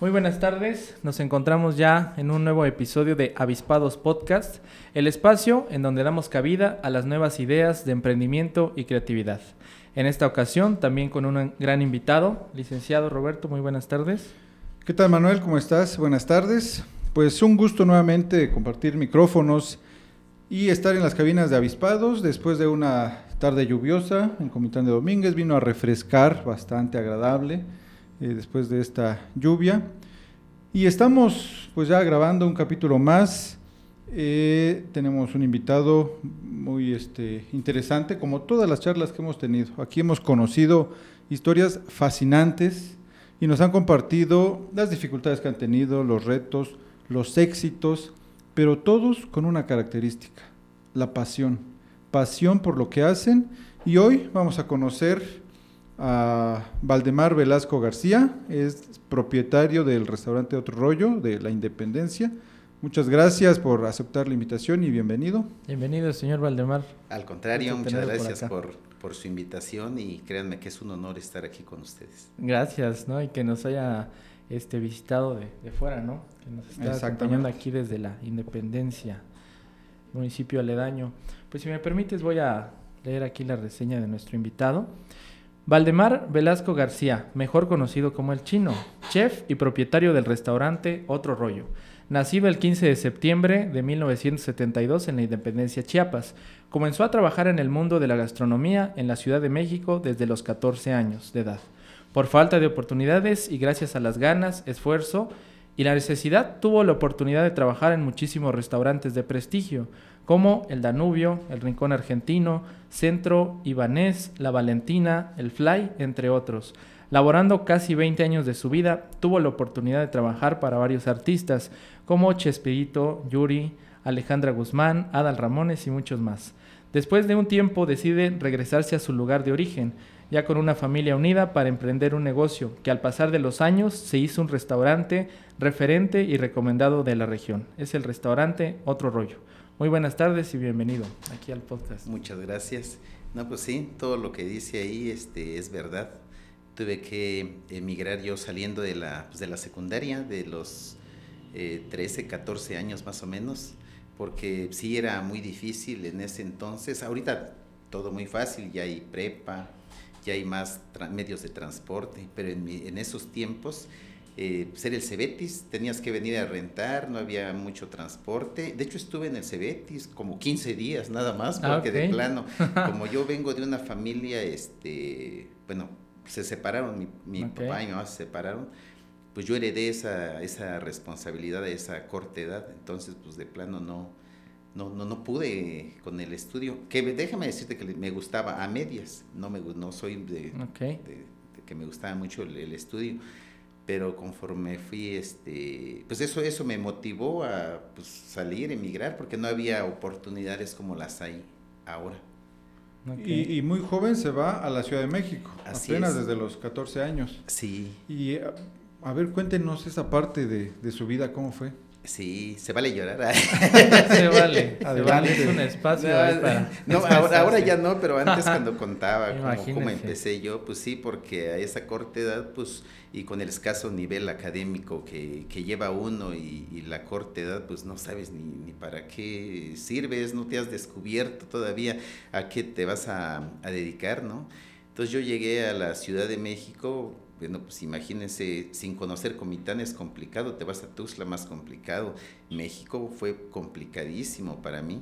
Muy buenas tardes, nos encontramos ya en un nuevo episodio de Avispados Podcast, el espacio en donde damos cabida a las nuevas ideas de emprendimiento y creatividad. En esta ocasión también con un gran invitado, licenciado Roberto, muy buenas tardes. ¿Qué tal Manuel? ¿Cómo estás? Buenas tardes. Pues un gusto nuevamente compartir micrófonos y estar en las cabinas de Avispados después de una tarde lluviosa en Comitán de Domínguez, vino a refrescar bastante agradable eh, después de esta lluvia. Y estamos pues ya grabando un capítulo más. Eh, tenemos un invitado muy este, interesante, como todas las charlas que hemos tenido. Aquí hemos conocido historias fascinantes y nos han compartido las dificultades que han tenido, los retos, los éxitos, pero todos con una característica, la pasión. Pasión por lo que hacen. Y hoy vamos a conocer a Valdemar Velasco García, es propietario del restaurante Otro Rollo de la Independencia. Muchas gracias por aceptar la invitación y bienvenido. Bienvenido, señor Valdemar. Al contrario, muchas gracias por, por, su invitación y créanme que es un honor estar aquí con ustedes. Gracias, ¿no? Y que nos haya este, visitado de, de fuera, ¿no? Que nos está acompañando aquí desde la Independencia, municipio aledaño. Pues si me permites voy a leer aquí la reseña de nuestro invitado. Valdemar Velasco García, mejor conocido como el chino, chef y propietario del restaurante Otro Rollo. Nacido el 15 de septiembre de 1972 en la Independencia Chiapas, comenzó a trabajar en el mundo de la gastronomía en la Ciudad de México desde los 14 años de edad. Por falta de oportunidades y gracias a las ganas, esfuerzo y la necesidad, tuvo la oportunidad de trabajar en muchísimos restaurantes de prestigio, como el Danubio, el Rincón Argentino, Centro Ibanés, La Valentina, el Fly, entre otros. Laborando casi 20 años de su vida, tuvo la oportunidad de trabajar para varios artistas como Chespirito, Yuri, Alejandra Guzmán, Adal Ramones y muchos más. Después de un tiempo decide regresarse a su lugar de origen, ya con una familia unida para emprender un negocio que al pasar de los años se hizo un restaurante referente y recomendado de la región. Es el restaurante Otro Rollo. Muy buenas tardes y bienvenido aquí al podcast. Muchas gracias. No, pues sí, todo lo que dice ahí este, es verdad. Tuve que emigrar yo saliendo de la, pues de la secundaria, de los 13, eh, 14 años más o menos, porque sí era muy difícil en ese entonces. Ahorita todo muy fácil, ya hay prepa, ya hay más medios de transporte, pero en, en esos tiempos eh, ser el Cebetis, tenías que venir a rentar, no había mucho transporte. De hecho, estuve en el Cebetis como 15 días nada más, ah, porque de plano, como yo vengo de una familia, este, bueno, se separaron, mi, papá y mi mamá se separaron, pues yo heredé esa, esa responsabilidad de esa corta edad, entonces pues de plano no, no, no, no pude con el estudio, que déjame decirte que me gustaba a medias, no, me, no soy de, que me gustaba mucho el estudio pero conforme fui, este, pues eso, eso me motivó a pues, salir, emigrar, porque no había oportunidades como las hay ahora. Y, muy joven se va a la Ciudad de México, apenas desde los 14 años. Sí. Y a, ver, cuéntenos esa parte de, de su vida, ¿cómo fue? Sí, se vale llorar. se vale, se vale, es un espacio no, ahora, ya no, pero antes cuando contaba cómo, empecé yo, pues sí, porque a esa corta edad, pues, y con el escaso nivel académico que, que lleva uno y, la corta edad, pues no sabes ni, ni, para qué sirves, no te has descubierto todavía a qué te vas a, a dedicar, ¿no? Entonces yo llegué a la Ciudad de México bueno, pues imagínense, sin conocer Comitán es complicado, te vas a Tuxtla más complicado. México fue complicadísimo para mí,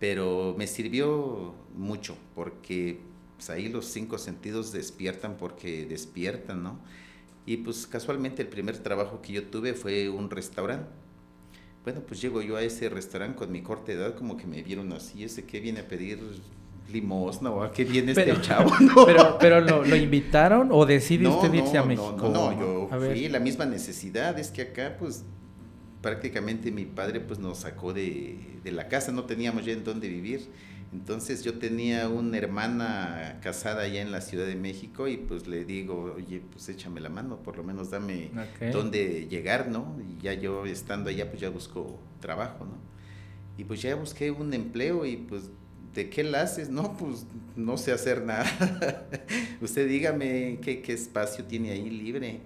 pero me sirvió mucho porque pues, ahí los cinco sentidos despiertan porque despiertan, ¿no? Y pues casualmente el primer trabajo que yo tuve fue un restaurante. Bueno, pues llego yo a ese restaurante con mi corta edad, como que me vieron así, ese que viene a pedir limosna o a qué viene este chavo. Pero, pero ¿lo, invitaron o decide usted irse a México? No, no, yo fui la misma necesidad, es que acá pues prácticamente mi padre pues nos sacó de, de la casa, no teníamos ya en dónde vivir. Entonces yo tenía una hermana casada allá en la Ciudad de México y pues le digo, oye, pues échame la mano, por lo menos dame dónde llegar, ¿no? Y ya yo estando allá pues ya busco trabajo, ¿no? Y pues ya busqué un empleo y pues, ¿de qué la haces? No, pues no sé hacer nada. Usted dígame qué, qué espacio tiene ahí libre.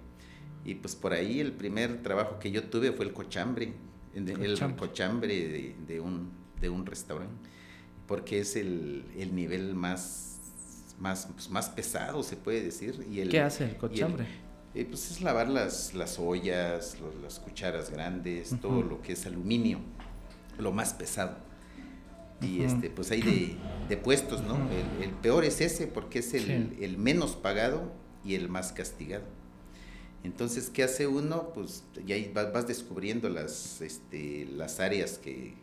Y pues por ahí el primer trabajo que yo tuve fue el cochambre, el, cochambre de, un, de un restaurante porque es el, nivel más, más, pues, más pesado, se puede decir. Y el, ¿Qué hace el cochambre? Eh, pues es lavar las, las ollas, las cucharas grandes, todo lo que es aluminio, lo más pesado. Y este, pues hay de, puestos, ¿no? el, peor es ese porque es el, el, menos pagado y el más castigado. Entonces, ¿qué hace uno? Pues ya vas, vas descubriendo las, este, las áreas que,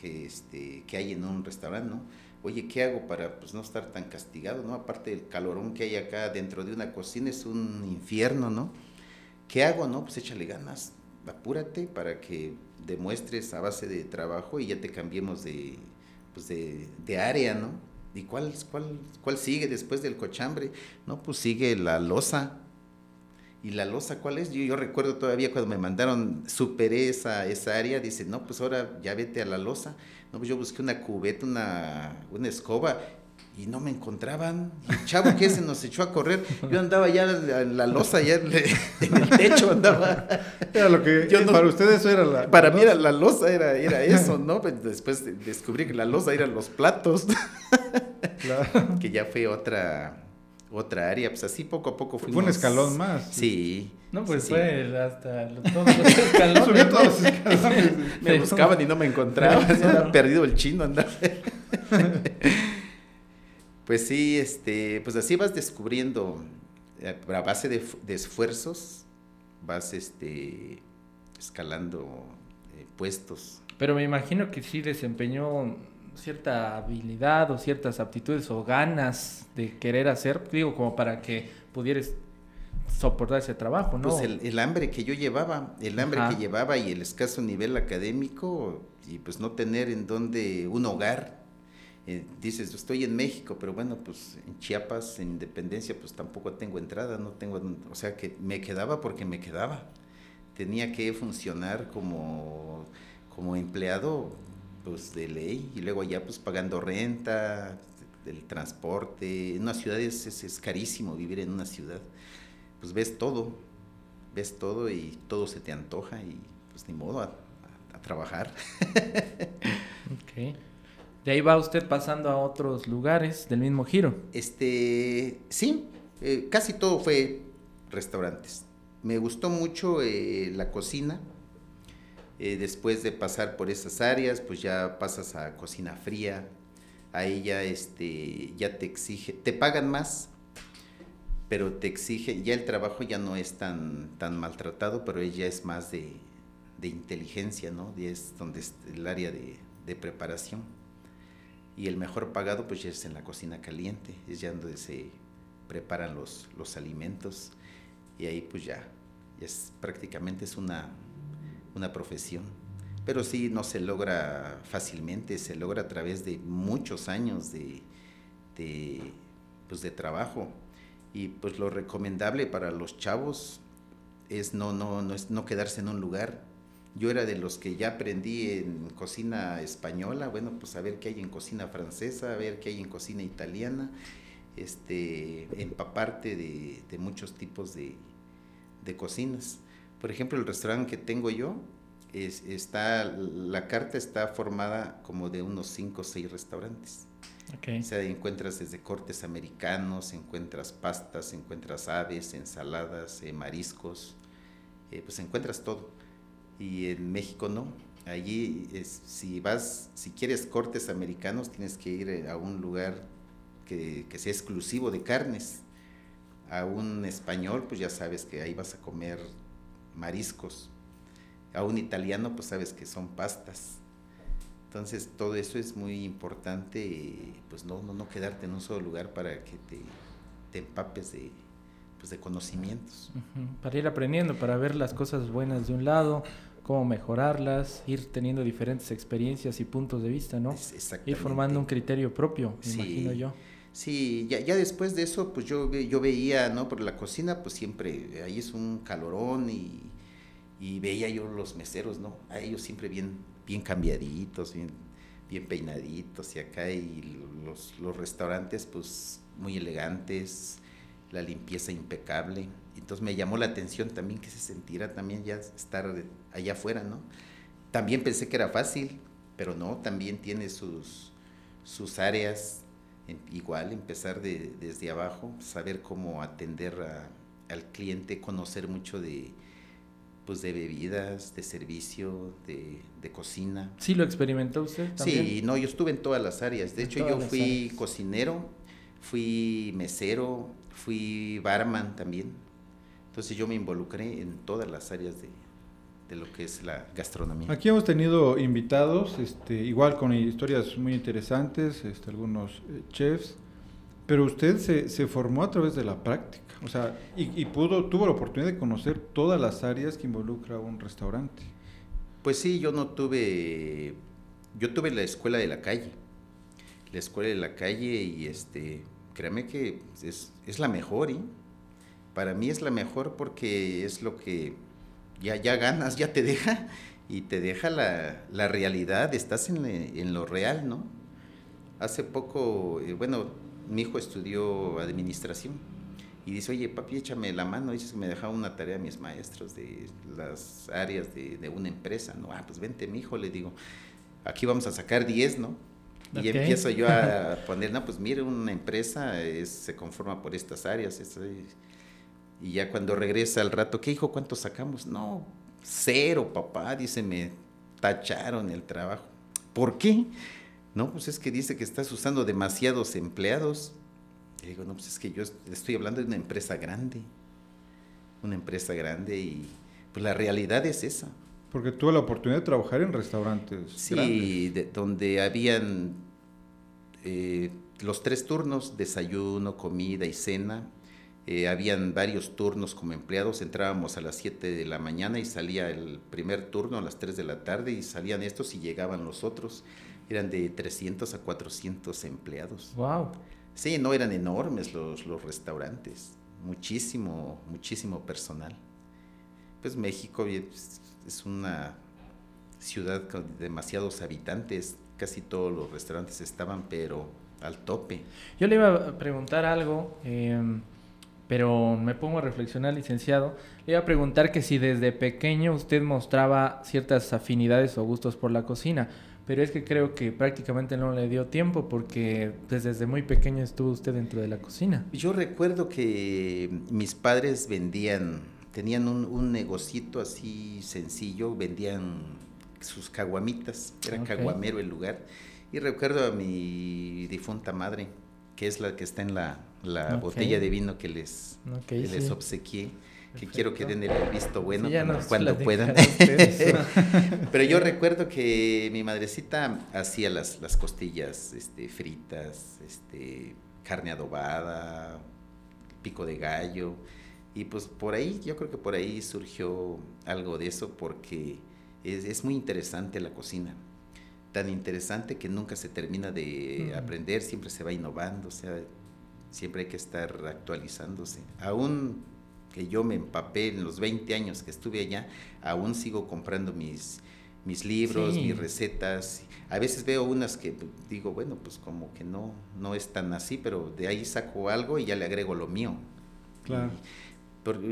que, este, que hay en un restaurante, ¿no? Oye, ¿qué hago para pues, no estar tan castigado, ¿no? Aparte del calorón que hay acá dentro de una cocina, es un infierno, ¿no? ¿Qué hago, no? Pues échale ganas, apúrate para que demuestres a base de trabajo y ya te cambiemos de, pues de, de área, ¿no? ¿Y cuál, cuál, cuál sigue después del cochambre? No, pues sigue la losa, ¿Y la losa cuál es? Yo, yo recuerdo todavía cuando me mandaron, superé esa, esa área, dice, no, pues ahora ya vete a la losa. No, pues yo busqué una cubeta, una, una escoba, y no me encontraban. el chavo que se nos echó a correr, yo andaba ya en la, losa, ya en el techo andaba. Era lo que, para ustedes eso era la... Para mí era la losa, era, era eso, ¿no? Pues después descubrí que la losa eran los platos, que ya fue otra otra área, pues así poco a poco fuimos. Fue un escalón más. Sí. No, pues fue hasta todos los escalones. Subió todos los escalones. me buscaban y no me encontraban, había perdido el chino andar. Pues sí, este, pues así vas descubriendo, eh, a base de, esfuerzos, vas este, escalando eh, puestos. Pero me imagino que sí desempeñó cierta habilidad o ciertas aptitudes o ganas de querer hacer, digo, como para que pudieras soportar ese trabajo, ¿no? Pues el, hambre que yo llevaba, el hambre que llevaba y el escaso nivel académico y pues no tener en donde un hogar. Eh, dices, estoy en México, pero bueno, pues en Chiapas, en Independencia, pues tampoco tengo entrada, no tengo, o sea que me quedaba porque me quedaba. Tenía que funcionar como, como empleado pues de ley y luego allá pues pagando renta, el transporte, en una ciudad es, es, carísimo vivir en una ciudad, pues ves todo, ves todo y todo se te antoja y pues ni modo a, trabajar. ok. De ahí va usted pasando a otros lugares del mismo giro. Este, sí, eh, casi todo fue restaurantes. Me gustó mucho eh, la cocina, eh, después de pasar por esas áreas, pues ya pasas a cocina fría. Ahí ya, este, ya te exige, te pagan más, pero te exige, ya el trabajo ya no es tan, tan maltratado, pero ella es más de, inteligencia, ¿no? Es donde es el área de, preparación. Y el mejor pagado pues ya es en la cocina caliente, es ya donde se preparan los, los alimentos y ahí pues ya, ya es, prácticamente es una, una profesión. Pero sí, no se logra fácilmente, se logra a través de muchos años de, de, pues de trabajo. Y pues lo recomendable para los chavos es no, no, no, es no quedarse en un lugar. Yo era de los que ya aprendí en cocina española, bueno, pues a ver qué hay en cocina francesa, a ver qué hay en cocina italiana, este, empaparte de, de muchos tipos de, de cocinas. Por ejemplo, el restaurante que tengo yo, es, está, la carta está formada como de unos 5 o 6 restaurantes. O sea, encuentras desde cortes americanos, encuentras pastas, encuentras aves, ensaladas, eh, mariscos, eh, pues encuentras todo. Y en México no. Allí, es, si vas, si quieres cortes americanos, tienes que ir a un lugar que, que sea exclusivo de carnes. A un español, pues ya sabes que ahí vas a comer mariscos. A un italiano, pues sabes que son pastas. Entonces, todo eso es muy importante, pues no, no, quedarte en un solo lugar para que te, te empapes de, pues, de conocimientos. Para ir aprendiendo, para ver las cosas buenas de un lado, cómo mejorarlas, ir teniendo diferentes experiencias y puntos de vista, ¿no? Ir formando un criterio propio, me imagino yo. Sí, ya, ya después de eso, pues yo, yo veía, ¿no? Por la cocina, pues siempre, ahí es un calorón y, y veía yo los meseros, ¿no? A ellos siempre bien, bien cambiaditos, bien, bien peinaditos y acá y los, los restaurantes, pues muy elegantes, la limpieza impecable. Entonces me llamó la atención también que se sintiera también ya estar allá afuera, ¿no? También pensé que era fácil, pero no, también tiene sus, sus áreas igual empezar de, desde abajo, saber cómo atender al cliente, conocer mucho de, pues de bebidas, de servicio, de, cocina. ¿Sí lo experimentó usted? También? Sí, no, yo estuve en todas las áreas. De hecho, yo fui cocinero, fui mesero, fui barman también. Entonces yo me involucré en todas las áreas de, de lo que es la gastronomía. Aquí hemos tenido invitados, este, igual con historias muy interesantes, este, algunos eh, chefs, pero usted se, se, formó a través de la práctica, o sea, y, y, pudo, tuvo la oportunidad de conocer todas las áreas que involucra un restaurante. Pues sí, yo no tuve, yo tuve la escuela de la calle, la escuela de la calle y este, créame que es, es la mejor, ¿eh? Para mí es la mejor porque es lo que ya, ya ganas, ya te deja y te deja la, la realidad, estás en, en, lo real, ¿no? Hace poco, eh, bueno, mi hijo estudió administración y dice, oye, papi, échame la mano, dice que me dejaba una tarea a mis maestros de las áreas de, de una empresa, ¿no? Ah, pues vente, mi hijo, le digo, aquí vamos a sacar 10, ¿no? Y empiezo yo a poner, no, pues mire, una empresa se conforma por estas áreas, estas, y ya cuando regresa al rato, ¿qué hijo? ¿Cuánto sacamos? No, cero, papá, dice, me tacharon el trabajo. ¿Por qué? No, pues es que dice que estás usando demasiados empleados. Y digo, no, pues es que yo estoy hablando de una empresa grande, una empresa grande y pues la realidad es esa. Porque tuve la oportunidad de trabajar en restaurantes. Sí, donde habían eh, los tres turnos, desayuno, comida y cena, eh, habían varios turnos como empleados, entrábamos a las 7 de la mañana y salía el primer turno a las 3 de la tarde y salían estos y llegaban los otros. Eran de 300 a 400 empleados. ¡Wow! Sí, no eran enormes los, los restaurantes, muchísimo, muchísimo personal. Pues México es una ciudad con demasiados habitantes, casi todos los restaurantes estaban, pero al tope. Yo le iba a preguntar algo. Eh, pero me pongo a reflexionar, licenciado. Le iba a preguntar que si desde pequeño usted mostraba ciertas afinidades o gustos por la cocina, pero es que creo que prácticamente no le dio tiempo porque pues, desde muy pequeño estuvo usted dentro de la cocina. Yo recuerdo que mis padres vendían, tenían un, un negocito así sencillo, vendían sus caguamitas, era caguamero el lugar. Y recuerdo a mi difunta madre, que es la que está en la, la botella de vino que les, les obsequié, que quiero que den el visto bueno cuando puedan. Pero yo recuerdo que mi madrecita hacía las, las costillas este, fritas, este, carne adobada, pico de gallo. Y pues por ahí, yo creo que por ahí surgió algo de eso porque es, es muy interesante la cocina tan interesante que nunca se termina de aprender, siempre se va innovando, o sea, siempre hay que estar actualizándose. Aún que yo me empapé en los 20 años que estuve allá, aún sigo comprando mis, mis libros, mis recetas. A veces veo unas que digo, bueno, pues como que no, no es tan así, pero de ahí saco algo y ya le agrego lo mío. Claro.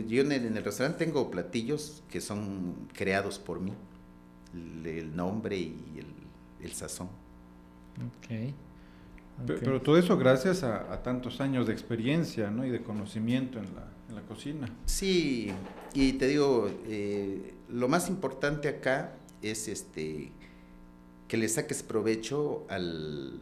yo en el, restaurante tengo platillos que son creados por mí, el, nombre y el, el sazón. Okay. Pero, todo eso gracias a, tantos años de experiencia ¿no? y de conocimiento en la, en la cocina. Sí, y te digo, eh, lo más importante acá es este que le saques provecho al,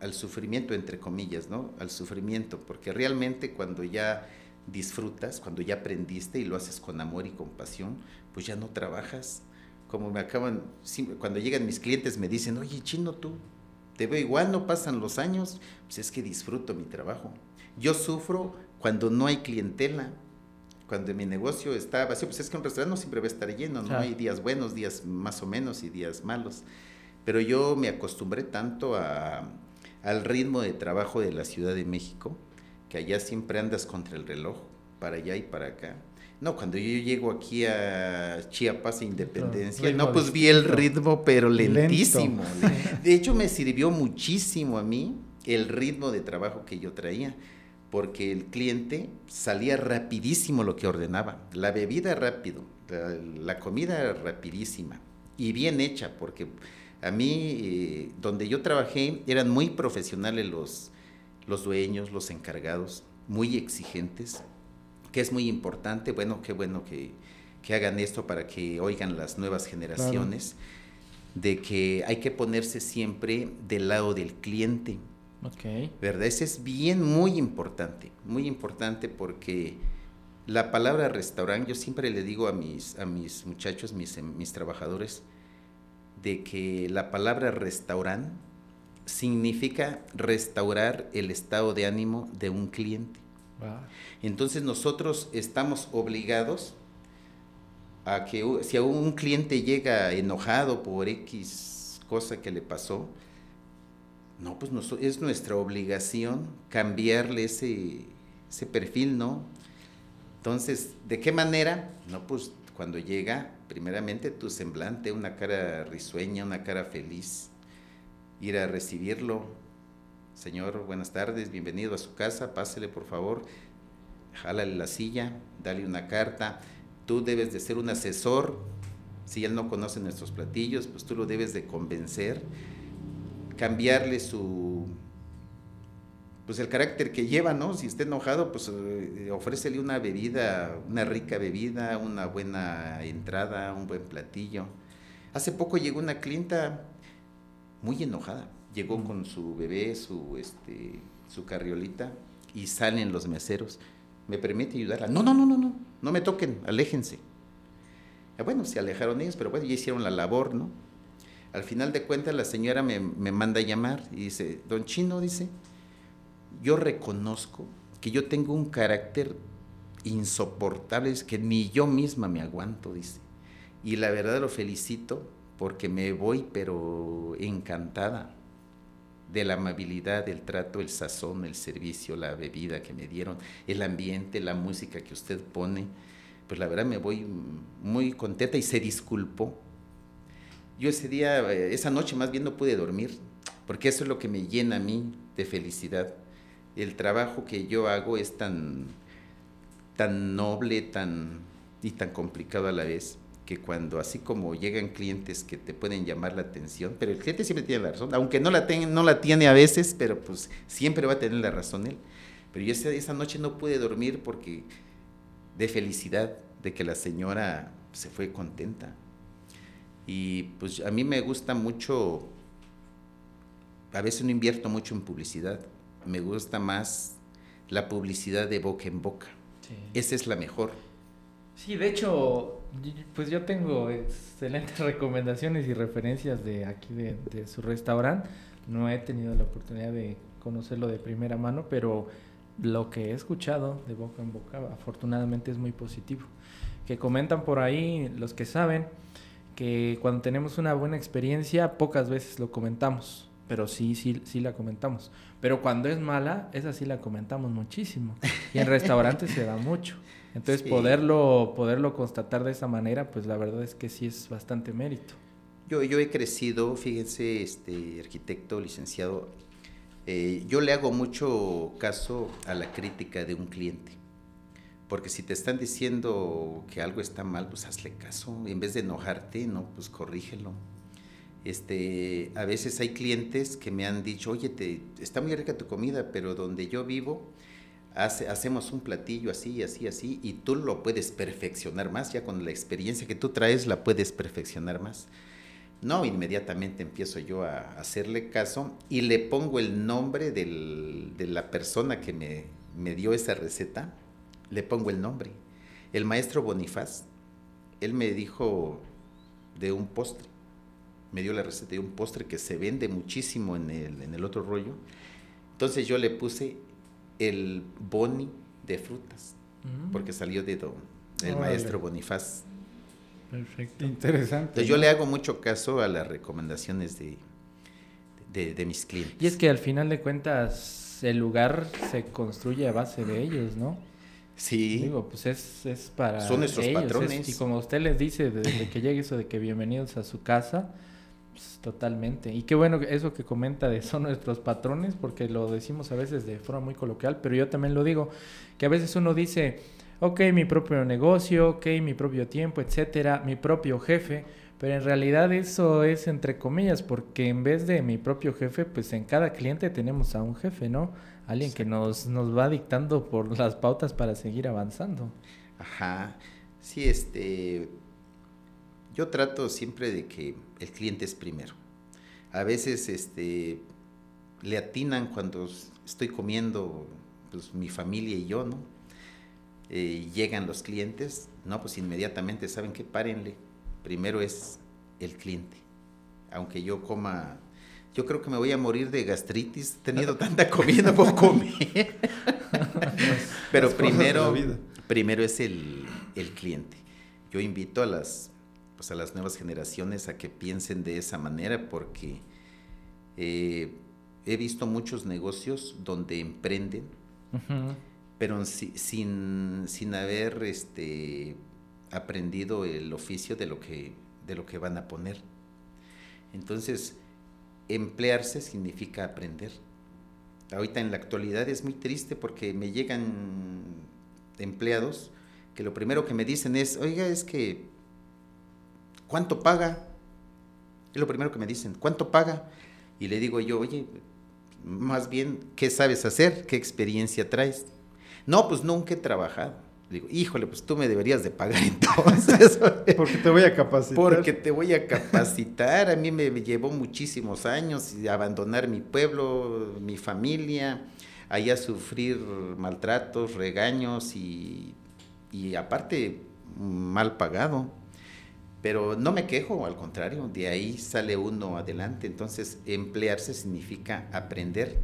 al sufrimiento, entre comillas, ¿no? Al sufrimiento, porque realmente cuando ya disfrutas, cuando ya aprendiste y lo haces con amor y compasión, pues ya no trabajas. Como me acaban, cuando llegan mis clientes me dicen, oye, chino, tú te veo igual, no pasan los años, pues es que disfruto mi trabajo. Yo sufro cuando no hay clientela, cuando mi negocio está vacío, pues es que un restaurante no siempre va a estar lleno, ¿no? Hay días buenos, días más o menos y días malos. Pero yo me acostumbré tanto a, al ritmo de trabajo de la Ciudad de México, que allá siempre andas contra el reloj, para allá y para acá. No, cuando yo llego aquí a Chiapas, Independencia, no, pues vi el ritmo, pero lentísimo. De hecho, me sirvió muchísimo a mí el ritmo de trabajo que yo traía porque el cliente salía rapidísimo lo que ordenaba, la bebida rápido, la, comida rapidísima y bien hecha, porque a mí, eh, donde yo trabajé, eran muy profesionales los, los dueños, los encargados, muy exigentes, que es muy importante, bueno, qué bueno que, hagan esto para que oigan las nuevas generaciones, de que hay que ponerse siempre del lado del cliente Okay. ¿Verdad? Ese es bien, muy importante, muy importante porque la palabra restaurante, yo siempre le digo a mis, a mis muchachos, mis, mis trabajadores, de que la palabra restaurante significa restaurar el estado de ánimo de un cliente. Entonces nosotros estamos obligados a que si a un cliente llega enojado por X cosa que le pasó, no, pues es nuestra obligación cambiarle ese, ese perfil, ¿no? Entonces, ¿de qué manera? No, pues cuando llega, primeramente tu semblante, una cara risueña, una cara feliz, ir a recibirlo. Señor, buenas tardes, bienvenido a su casa, pásele por favor, jálale la silla, dale una carta. Tú debes de ser un asesor, si él no conoce nuestros platillos, pues tú lo debes de convencer cambiarle su pues el carácter que lleva, ¿no? Si está enojado, pues eh, ofrécele una bebida, una rica bebida, una buena entrada, un buen platillo. Hace poco llegó una clienta muy enojada. Llegó con su bebé, su este su carriolita y salen los meseros. ¿Me permite ayudarla? No, no, no, no, no. No me toquen, aléjense. Ah, bueno, se alejaron ellos, pero bueno, ya hicieron la labor, ¿no? Al final de cuentas la señora me, manda a llamar y dice, don Chino, dice, yo reconozco que yo tengo un carácter insoportable, es que ni yo misma me aguanto, dice. Y la verdad lo felicito porque me voy pero encantada de la amabilidad, el trato, el sazón, el servicio, la bebida que me dieron, el ambiente, la música que usted pone. Pues la verdad me voy muy contenta y se disculpó yo ese día, eh, esa noche más bien no pude dormir, porque eso es lo que me llena a mí de felicidad. El trabajo que yo hago es tan, tan noble tan, y tan complicado a la vez, que cuando así como llegan clientes que te pueden llamar la atención, pero el cliente siempre tiene la razón, aunque no la, no la tiene a veces, pero pues siempre va a tener la razón él. Pero yo esa, esa noche no pude dormir porque de felicidad, de que la señora se fue contenta. Y pues a mí me gusta mucho, a veces no invierto mucho en publicidad, me gusta más la publicidad de boca en boca. Esa es la mejor. Sí, de hecho, pues yo tengo excelentes recomendaciones y referencias de aquí de, de su restaurante. No he tenido la oportunidad de conocerlo de primera mano, pero lo que he escuchado de boca en boca afortunadamente es muy positivo. Que comentan por ahí los que saben que cuando tenemos una buena experiencia pocas veces lo comentamos, pero sí, sí, sí la comentamos. Pero cuando es mala, esa sí la comentamos muchísimo. Y en restaurantes se da mucho. Entonces poderlo, poderlo constatar de esa manera, pues la verdad es que sí es bastante mérito. Yo, yo he crecido, fíjense, este arquitecto, licenciado, eh, yo le hago mucho caso a la crítica de un cliente. Porque si te están diciendo que algo está mal, pues hazle caso. En vez de enojarte, no, pues corrígelo. Este, a veces hay clientes que me han dicho, oye, te, está muy rica tu comida, pero donde yo vivo, hace, hacemos un platillo así, así, así, y tú lo puedes perfeccionar más, ya con la experiencia que tú traes la puedes perfeccionar más. No, inmediatamente empiezo yo a hacerle caso y le pongo el nombre de la persona que me, dio esa receta le pongo el nombre. El maestro Bonifaz, él me dijo de un postre, me dio la receta de un postre que se vende muchísimo en el otro rollo. Entonces yo le puse el boni de frutas. porque salió de el maestro Bonifaz. Perfecto. Interesante. Entonces yo le hago mucho caso a las recomendaciones de, de, mis clientes. Y es que al final de cuentas el lugar se construye a base de ellos, ¿no? Sí. Digo, pues es, es para Son nuestros patrones. y como usted les dice, desde que llegue eso de que bienvenidos a su casa, pues totalmente. Y qué bueno eso que comenta de son nuestros patrones, porque lo decimos a veces de forma muy coloquial, pero yo también lo digo, que a veces uno dice, ok, mi propio negocio, ok, mi propio tiempo, etcétera, mi propio jefe, pero en realidad eso es entre comillas, porque en vez de mi propio jefe, pues en cada cliente tenemos a un jefe, ¿no? Alguien que nos, nos va dictando por las pautas para seguir avanzando. Ajá. Sí, este. Yo trato siempre de que el cliente es primero. A veces, este, le atinan cuando estoy comiendo, pues mi familia y yo, ¿no? Eh, llegan los clientes, no, pues inmediatamente saben que párenle primero es el cliente. Aunque yo coma, yo creo que me voy a morir de gastritis, teniendo tanta comida por comer. Pero primero, primero es el, cliente. Yo invito a las, pues a las nuevas generaciones a que piensen de esa manera porque eh, he visto muchos negocios donde emprenden, pero sin, sin haber este, aprendido el oficio de lo que, de lo que van a poner. Entonces, emplearse significa aprender. Ahorita en la actualidad es muy triste porque me llegan empleados que lo primero que me dicen es, oiga, es que, ¿cuánto paga? Es lo primero que me dicen, ¿cuánto paga? Y le digo yo, oye, más bien, ¿qué sabes hacer? ¿Qué experiencia traes? No, pues nunca he trabajado digo, híjole, pues tú me deberías de pagar entonces. Porque te voy a capacitar. Porque te voy a capacitar. A mí me llevó muchísimos años abandonar mi pueblo, mi familia, allá sufrir maltratos, regaños y, y aparte mal pagado. Pero no me quejo, al contrario, de ahí sale uno adelante. Entonces, emplearse significa aprender.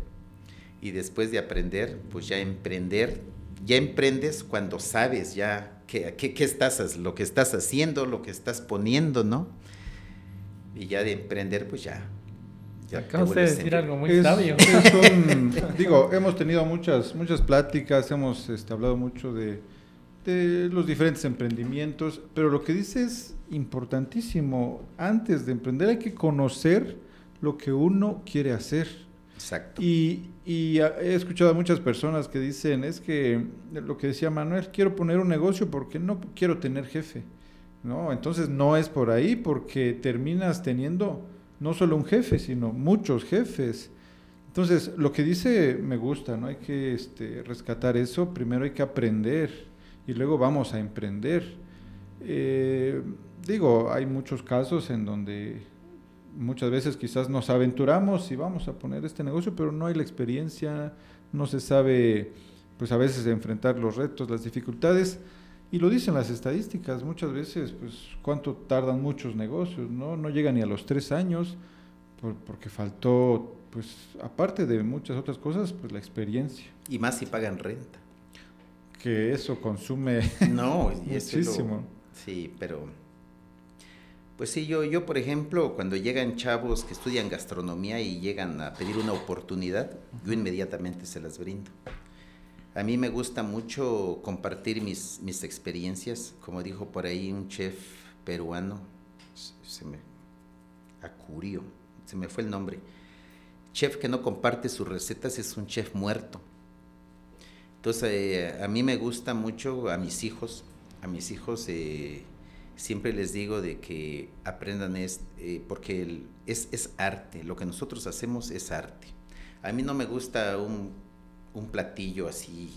Y después de aprender, pues ya emprender ya emprendes cuando sabes ya qué, qué, estás, lo que estás haciendo, lo que estás poniendo, ¿no? Y ya de emprender, pues ya. ya Acaba de decir algo muy sabio. digo, hemos tenido muchas, muchas pláticas, hemos este, hablado mucho de, de los diferentes emprendimientos, pero lo que dice es importantísimo. Antes de emprender hay que conocer lo que uno quiere hacer Exacto. Y, he escuchado a muchas personas que dicen, es que lo que decía Manuel, quiero poner un negocio porque no quiero tener jefe. No, entonces no es por ahí porque terminas teniendo no solo un jefe, sino muchos jefes. Entonces, lo que dice me gusta, ¿no? Hay que este, rescatar eso, primero hay que aprender y luego vamos a emprender. Eh, digo, hay muchos casos en donde muchas veces quizás nos aventuramos y vamos a poner este negocio, pero no hay la experiencia, no se sabe, pues a veces enfrentar los retos, las dificultades. Y lo dicen las estadísticas, muchas veces, pues, cuánto tardan muchos negocios, ¿no? No llegan ni a los tres años, porque faltó, pues, aparte de muchas otras cosas, pues la experiencia. Y más si pagan renta. Que eso consume no, muchísimo. sí, pero pues sí, yo, yo por ejemplo, cuando llegan chavos que estudian gastronomía y llegan a pedir una oportunidad, yo inmediatamente se las brindo. A mí me gusta mucho compartir mis, mis experiencias, como dijo por ahí un chef peruano, se me acurio, se me fue el nombre. Chef que no comparte sus recetas es un chef muerto. Entonces, eh, a mí me gusta mucho a mis hijos, a mis hijos eh, siempre les digo de que aprendan es, eh, porque es, es, arte, lo que nosotros hacemos es arte. A mí no me gusta un, un, platillo así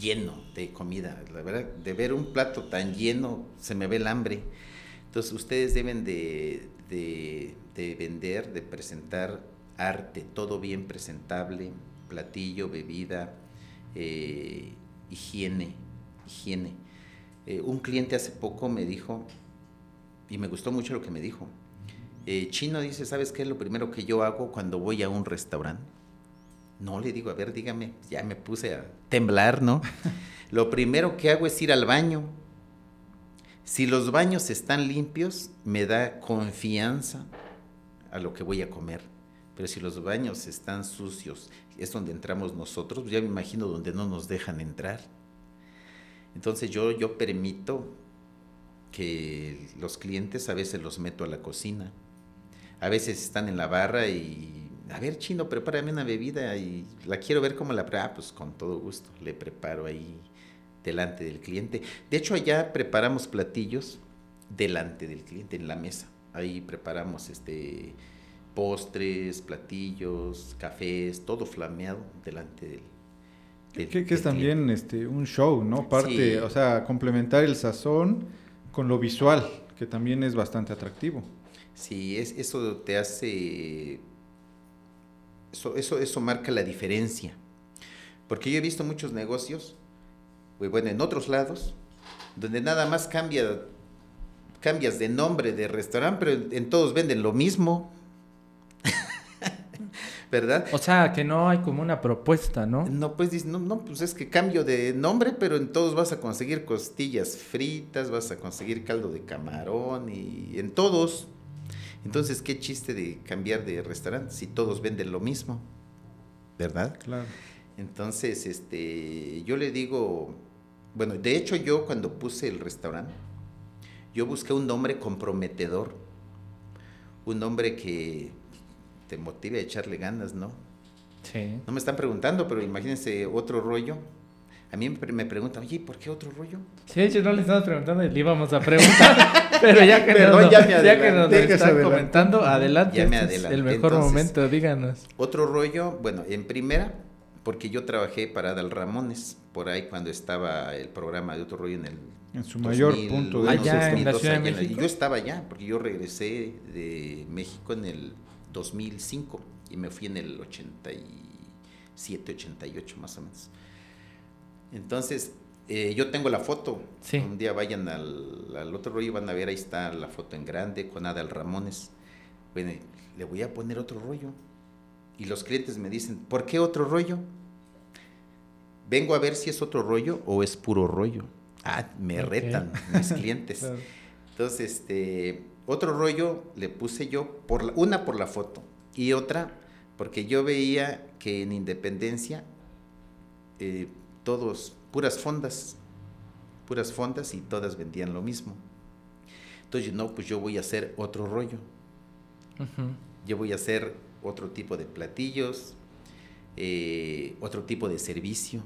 lleno de comida, la verdad, de ver un plato tan lleno se me ve el hambre. Entonces ustedes deben de, de, de vender, de presentar arte, todo bien presentable, platillo, bebida, eh, higiene, higiene eh, un cliente hace poco me dijo, y me gustó mucho lo que me dijo, eh, Chino dice, ¿sabes qué es lo primero que yo hago cuando voy a un restaurante? No, le digo, a ver, dígame, ya me puse a temblar, ¿no? Lo primero que hago es ir al baño. Si los baños están limpios, me da confianza a lo que voy a comer. Pero si los baños están sucios, es donde entramos nosotros, ya me imagino donde no nos dejan entrar. Entonces yo, yo permito que los clientes a veces los meto a la cocina. A veces están en la barra y, a ver, chino, prepárame una bebida y la quiero ver cómo la prepara. Ah, pues con todo gusto, le preparo ahí delante del cliente. De hecho, allá preparamos platillos delante del cliente, en la mesa. Ahí preparamos este postres, platillos, cafés, todo flameado delante del, que, es también este un show, ¿no? Parte, o sea, complementar el sazón con lo visual, que también es bastante atractivo. Sí, es, eso te hace, eso, eso, eso marca la diferencia. Porque yo he visto muchos negocios, bueno, en otros lados, donde nada más cambia, cambias de nombre de restaurante, pero en todos venden lo mismo. ¿Verdad? O sea, que no hay como una propuesta, ¿no? No, pues no, no, pues es que cambio de nombre, pero en todos vas a conseguir costillas fritas, vas a conseguir caldo de camarón y en todos. Entonces, qué chiste de cambiar de restaurante si todos venden lo mismo, ¿verdad? Claro. Entonces, este, yo le digo, bueno, de hecho yo cuando puse el restaurante, yo busqué un nombre comprometedor, un nombre que te motive a echarle ganas, ¿no? Sí. No me están preguntando, pero imagínense otro rollo. A mí me preguntan, oye, ¿por qué otro rollo? Sí, de hecho no le estamos preguntando, le íbamos a preguntar, pero ya que, nos, ya, que nos están comentando, adelante, ya me este es el mejor momento, díganos. Otro rollo, bueno, en primera, porque yo trabajé para Adal Ramones, por ahí cuando estaba el programa de Otro Rollo en el... En su mayor punto de... Allá en la Ciudad de México. Yo estaba allá, porque yo regresé de México en el 2005 y me fui en el 87, 88 más o menos. Entonces, eh, yo tengo la foto. Un día vayan al, otro rollo y van a ver, ahí está la foto en grande con Adal Ramones. Bueno, le voy a poner otro rollo. Y los clientes me dicen, ¿por qué otro rollo? Vengo a ver si es otro rollo o es puro rollo. Ah, me retan mis clientes. Entonces, este, otro rollo le puse yo, por una por la foto y otra porque yo veía que en Independencia eh, todos, puras fondas, puras fondas y todas vendían lo mismo. Entonces, no, pues yo voy a hacer otro rollo. Yo voy a hacer otro tipo de platillos, eh, otro tipo de servicio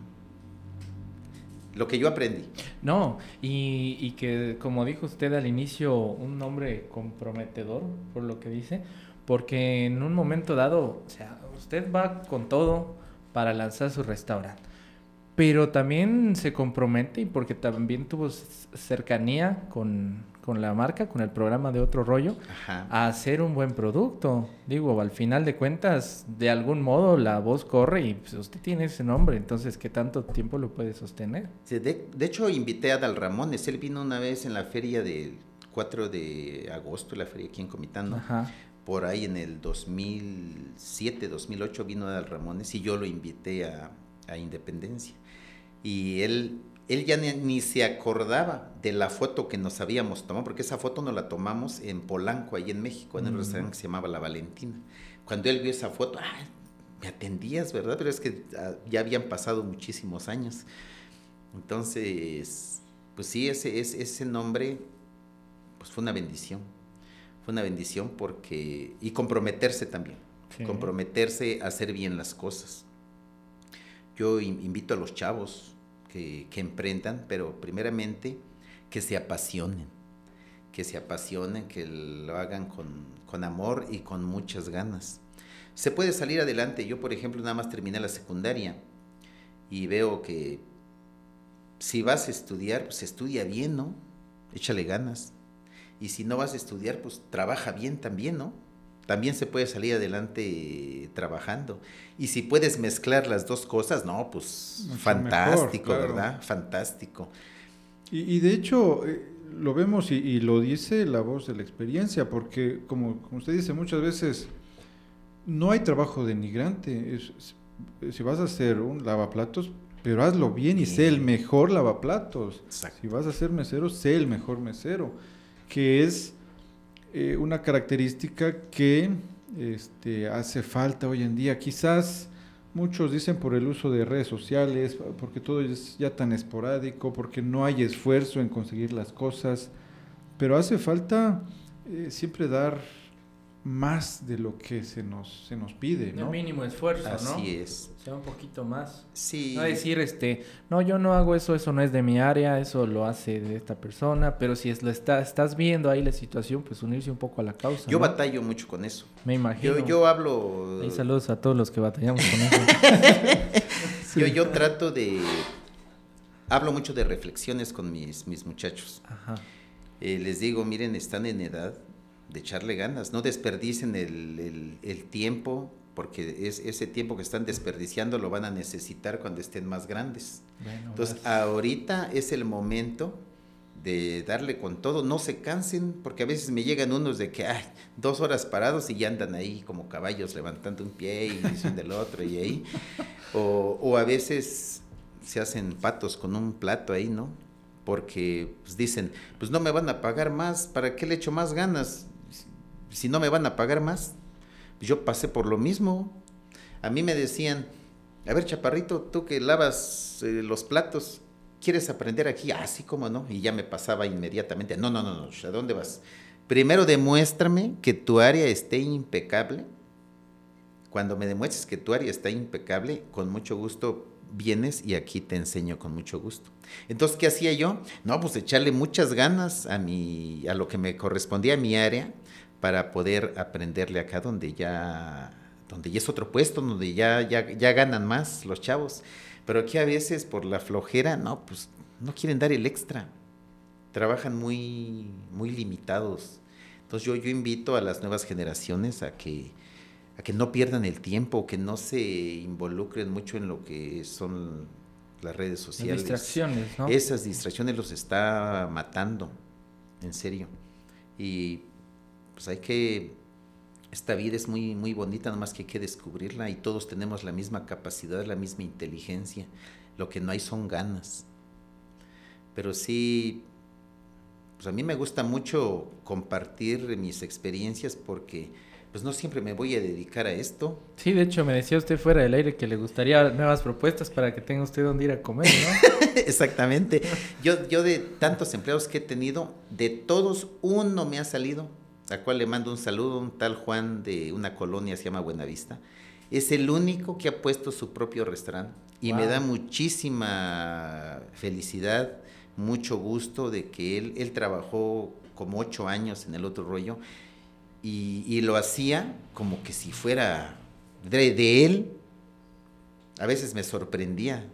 lo que yo aprendí. No, y, y, que como dijo usted al inicio, un nombre comprometedor, por lo que dice, porque en un momento dado, o sea, usted va con todo para lanzar su restaurante, pero también se compromete y porque también tuvo cercanía con, con la marca, con el programa de otro rollo, a hacer un buen producto. Digo, al final de cuentas, de algún modo la voz corre y pues, usted tiene ese nombre, entonces, ¿qué tanto tiempo lo puede sostener? de, hecho, invité a Dal Ramones, él vino una vez en la feria del 4 de agosto, la feria aquí en Comitán, por ahí en el 2007, 2008 vino Dal Ramones y yo lo invité a, a Independencia. Y él él ya ni, se acordaba de la foto que nos habíamos tomado, porque esa foto nos la tomamos en Polanco, ahí en México, en el restaurante que se llamaba La Valentina. Cuando él vio esa foto, ah, me atendías, ¿verdad? Pero es que ah, ya habían pasado muchísimos años. Entonces, pues sí, ese, ese, ese nombre, pues fue una bendición. Fue una bendición porque, y comprometerse también, comprometerse a hacer bien las cosas. Yo invito a los chavos, que, emprendan, pero primeramente que se apasionen, que se apasionen, que lo hagan con, amor y con muchas ganas. Se puede salir adelante. Yo, por ejemplo, nada más terminé la secundaria y veo que si vas a estudiar, pues estudia bien, ¿no? Échale ganas. Y si no vas a estudiar, pues trabaja bien también, ¿no? También se puede salir adelante trabajando. Y si puedes mezclar las dos cosas, no, pues fantástico, ¿verdad? Fantástico. Y, de hecho, eh, lo vemos y, lo dice la voz de la experiencia, porque como, como usted dice, muchas veces no hay trabajo denigrante. si vas a hacer un lavaplatos, pero hazlo bien y sé el mejor lavaplatos. Si vas a ser mesero, sé el mejor mesero, que es eh, una característica que este, hace falta hoy en día. Quizás muchos dicen por el uso de redes sociales, porque todo es ya tan esporádico, porque no hay esfuerzo en conseguir las cosas, pero hace falta eh, siempre dar más de lo que se nos, se nos pide, ¿no? El mínimo esfuerzo, Así ¿no? Así es. sea, un poquito más. Sí. No decir, este, no, yo no hago eso, eso no es de mi área, eso lo hace de esta persona, pero si es, lo está, estás viendo ahí la situación, pues unirse un poco a la causa. Yo batallo mucho con eso. Me imagino. Yo, yo hablo... Y saludos a todos los que batallamos con eso. yo, yo trato de... Hablo mucho de reflexiones con mis, mis muchachos. Ajá. Eh, les digo, miren, están en edad de echarle ganas, no desperdicen el, el, tiempo, porque es, ese tiempo que están desperdiciando lo van a necesitar cuando estén más grandes. Entonces, ahorita es el momento de darle con todo, no se cansen, porque a veces me llegan unos de que, ay, dos horas parados y ya andan ahí como caballos levantando un pie y dicen del otro y ahí, o, o a veces se hacen patos con un plato ahí, ¿no? Porque pues, dicen, pues no me van a pagar más, ¿para qué le echo más ganas? Si no me van a pagar más, yo pasé por lo mismo. A mí me decían, a ver, chaparrito, tú que lavas eh, los platos, ¿quieres aprender aquí? Ah, sí, cómo no. Y ya me pasaba inmediatamente, no, no, no, no, ¿a dónde vas? Primero demuéstrame que tu área esté impecable. Cuando me demuestres que tu área está impecable, con mucho gusto vienes y aquí te enseño con mucho gusto. Entonces, ¿qué hacía yo? No, pues echarle muchas ganas a, mi, a lo que me correspondía a mi área para poder aprenderle acá donde ya, donde ya es otro puesto, donde ya, ya, ya ganan más los chavos. Pero aquí a veces por la flojera, no, pues no quieren dar el extra. Trabajan muy, muy limitados. Entonces yo, yo invito a las nuevas generaciones a que, a que no pierdan el tiempo, que no se involucren mucho en lo que son las redes sociales. distracciones, ¿no? Esas distracciones los está matando, en serio. Y pues hay que, esta vida es muy, muy bonita, nomás que hay que descubrirla y todos tenemos la misma capacidad, la misma inteligencia. Lo que no hay son ganas. Pero sí, pues a mí me gusta mucho compartir mis experiencias porque pues no siempre me voy a dedicar a esto. Sí, de hecho me decía usted fuera del aire que le gustaría nuevas propuestas para que tenga usted donde ir a comer, ¿no? Exactamente. Yo, yo de tantos empleados que he tenido, de todos uno me ha salido a cual le mando un saludo, un tal Juan de una colonia, se llama Buenavista. Es el único que ha puesto su propio restaurante y me da muchísima felicidad, mucho gusto de que él, él trabajó como ocho años en el otro rollo y, lo hacía como que si fuera de, de, él. A veces me sorprendía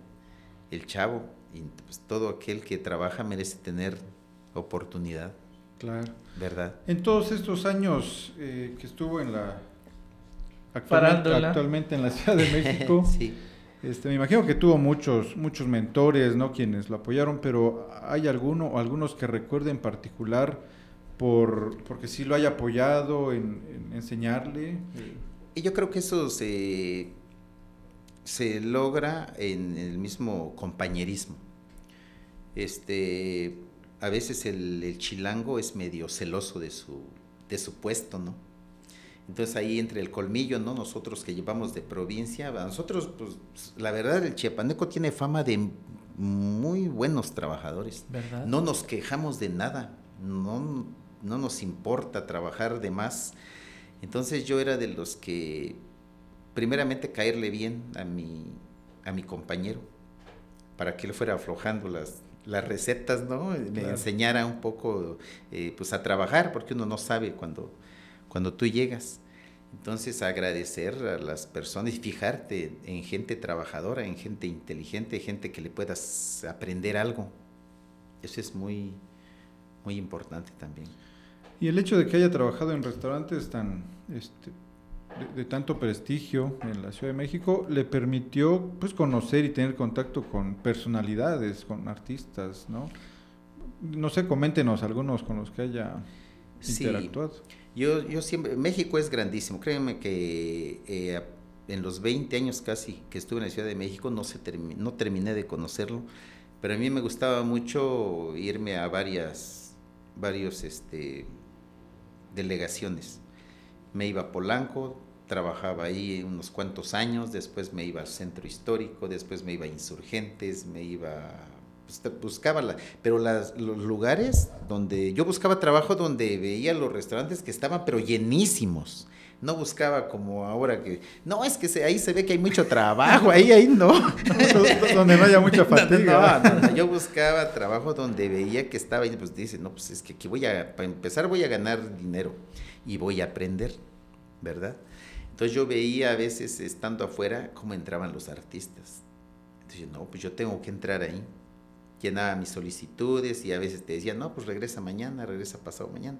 el chavo y pues, todo aquel que trabaja merece tener oportunidad. Claro. ¿Verdad? En todos estos años eh, que estuvo en la... Actualmente, actualmente, en la Ciudad de México, este, me imagino que tuvo muchos, muchos mentores, ¿no? Quienes lo apoyaron, pero ¿hay alguno o algunos que recuerde en particular por, porque sí lo haya apoyado en, enseñarle? Y yo creo que eso se, se logra en el mismo compañerismo. Este, a veces el, chilango es medio celoso de su, de su puesto, ¿no? Entonces ahí entre el colmillo, ¿no? Nosotros que llevamos de provincia, nosotros, pues, la verdad, el chiapaneco tiene fama de muy buenos trabajadores. ¿verdad? No nos quejamos de nada, no, no nos importa trabajar de más. Entonces yo era de los que, primeramente, caerle bien a mi, a mi compañero, para que él fuera aflojando las, las recetas, ¿no? Me enseñara un poco, eh, pues a trabajar, porque uno no sabe cuando, cuando tú llegas. Entonces agradecer a las personas y fijarte en gente trabajadora, en gente inteligente, gente que le puedas aprender algo. Eso es muy, muy importante también. Y el hecho de que haya trabajado en restaurantes tan este, de, tanto prestigio en la Ciudad de México le permitió pues conocer y tener contacto con personalidades, con artistas, ¿no? No sé, coméntenos algunos con los que haya interactuado. Yo, yo siempre, México es grandísimo, créeme que eh, en los 20 años casi que estuve en la Ciudad de México, no, se no terminé de conocerlo, pero a mí me gustaba mucho irme a varias, varios, este, delegaciones. Me iba a Polanco, trabajaba ahí unos cuantos años, después me iba al centro histórico, después me iba a Insurgentes, me iba, pues, buscaba, la, pero las, los lugares donde, yo buscaba trabajo donde veía los restaurantes que estaban pero llenísimos, no buscaba como ahora que, no, es que ahí se ve que hay mucho trabajo, ahí, ahí no. donde no haya mucha fatiga. No, yo buscaba trabajo donde veía que estaba y pues dice, no, pues es que aquí voy a, para empezar voy a ganar dinero y voy a aprender, ¿verdad? Entonces yo veía a veces estando afuera cómo entraban los artistas. Entonces, no, pues yo tengo que entrar ahí. Llenaba mis solicitudes y a veces te decía, no, pues regresa mañana, regresa pasado mañana.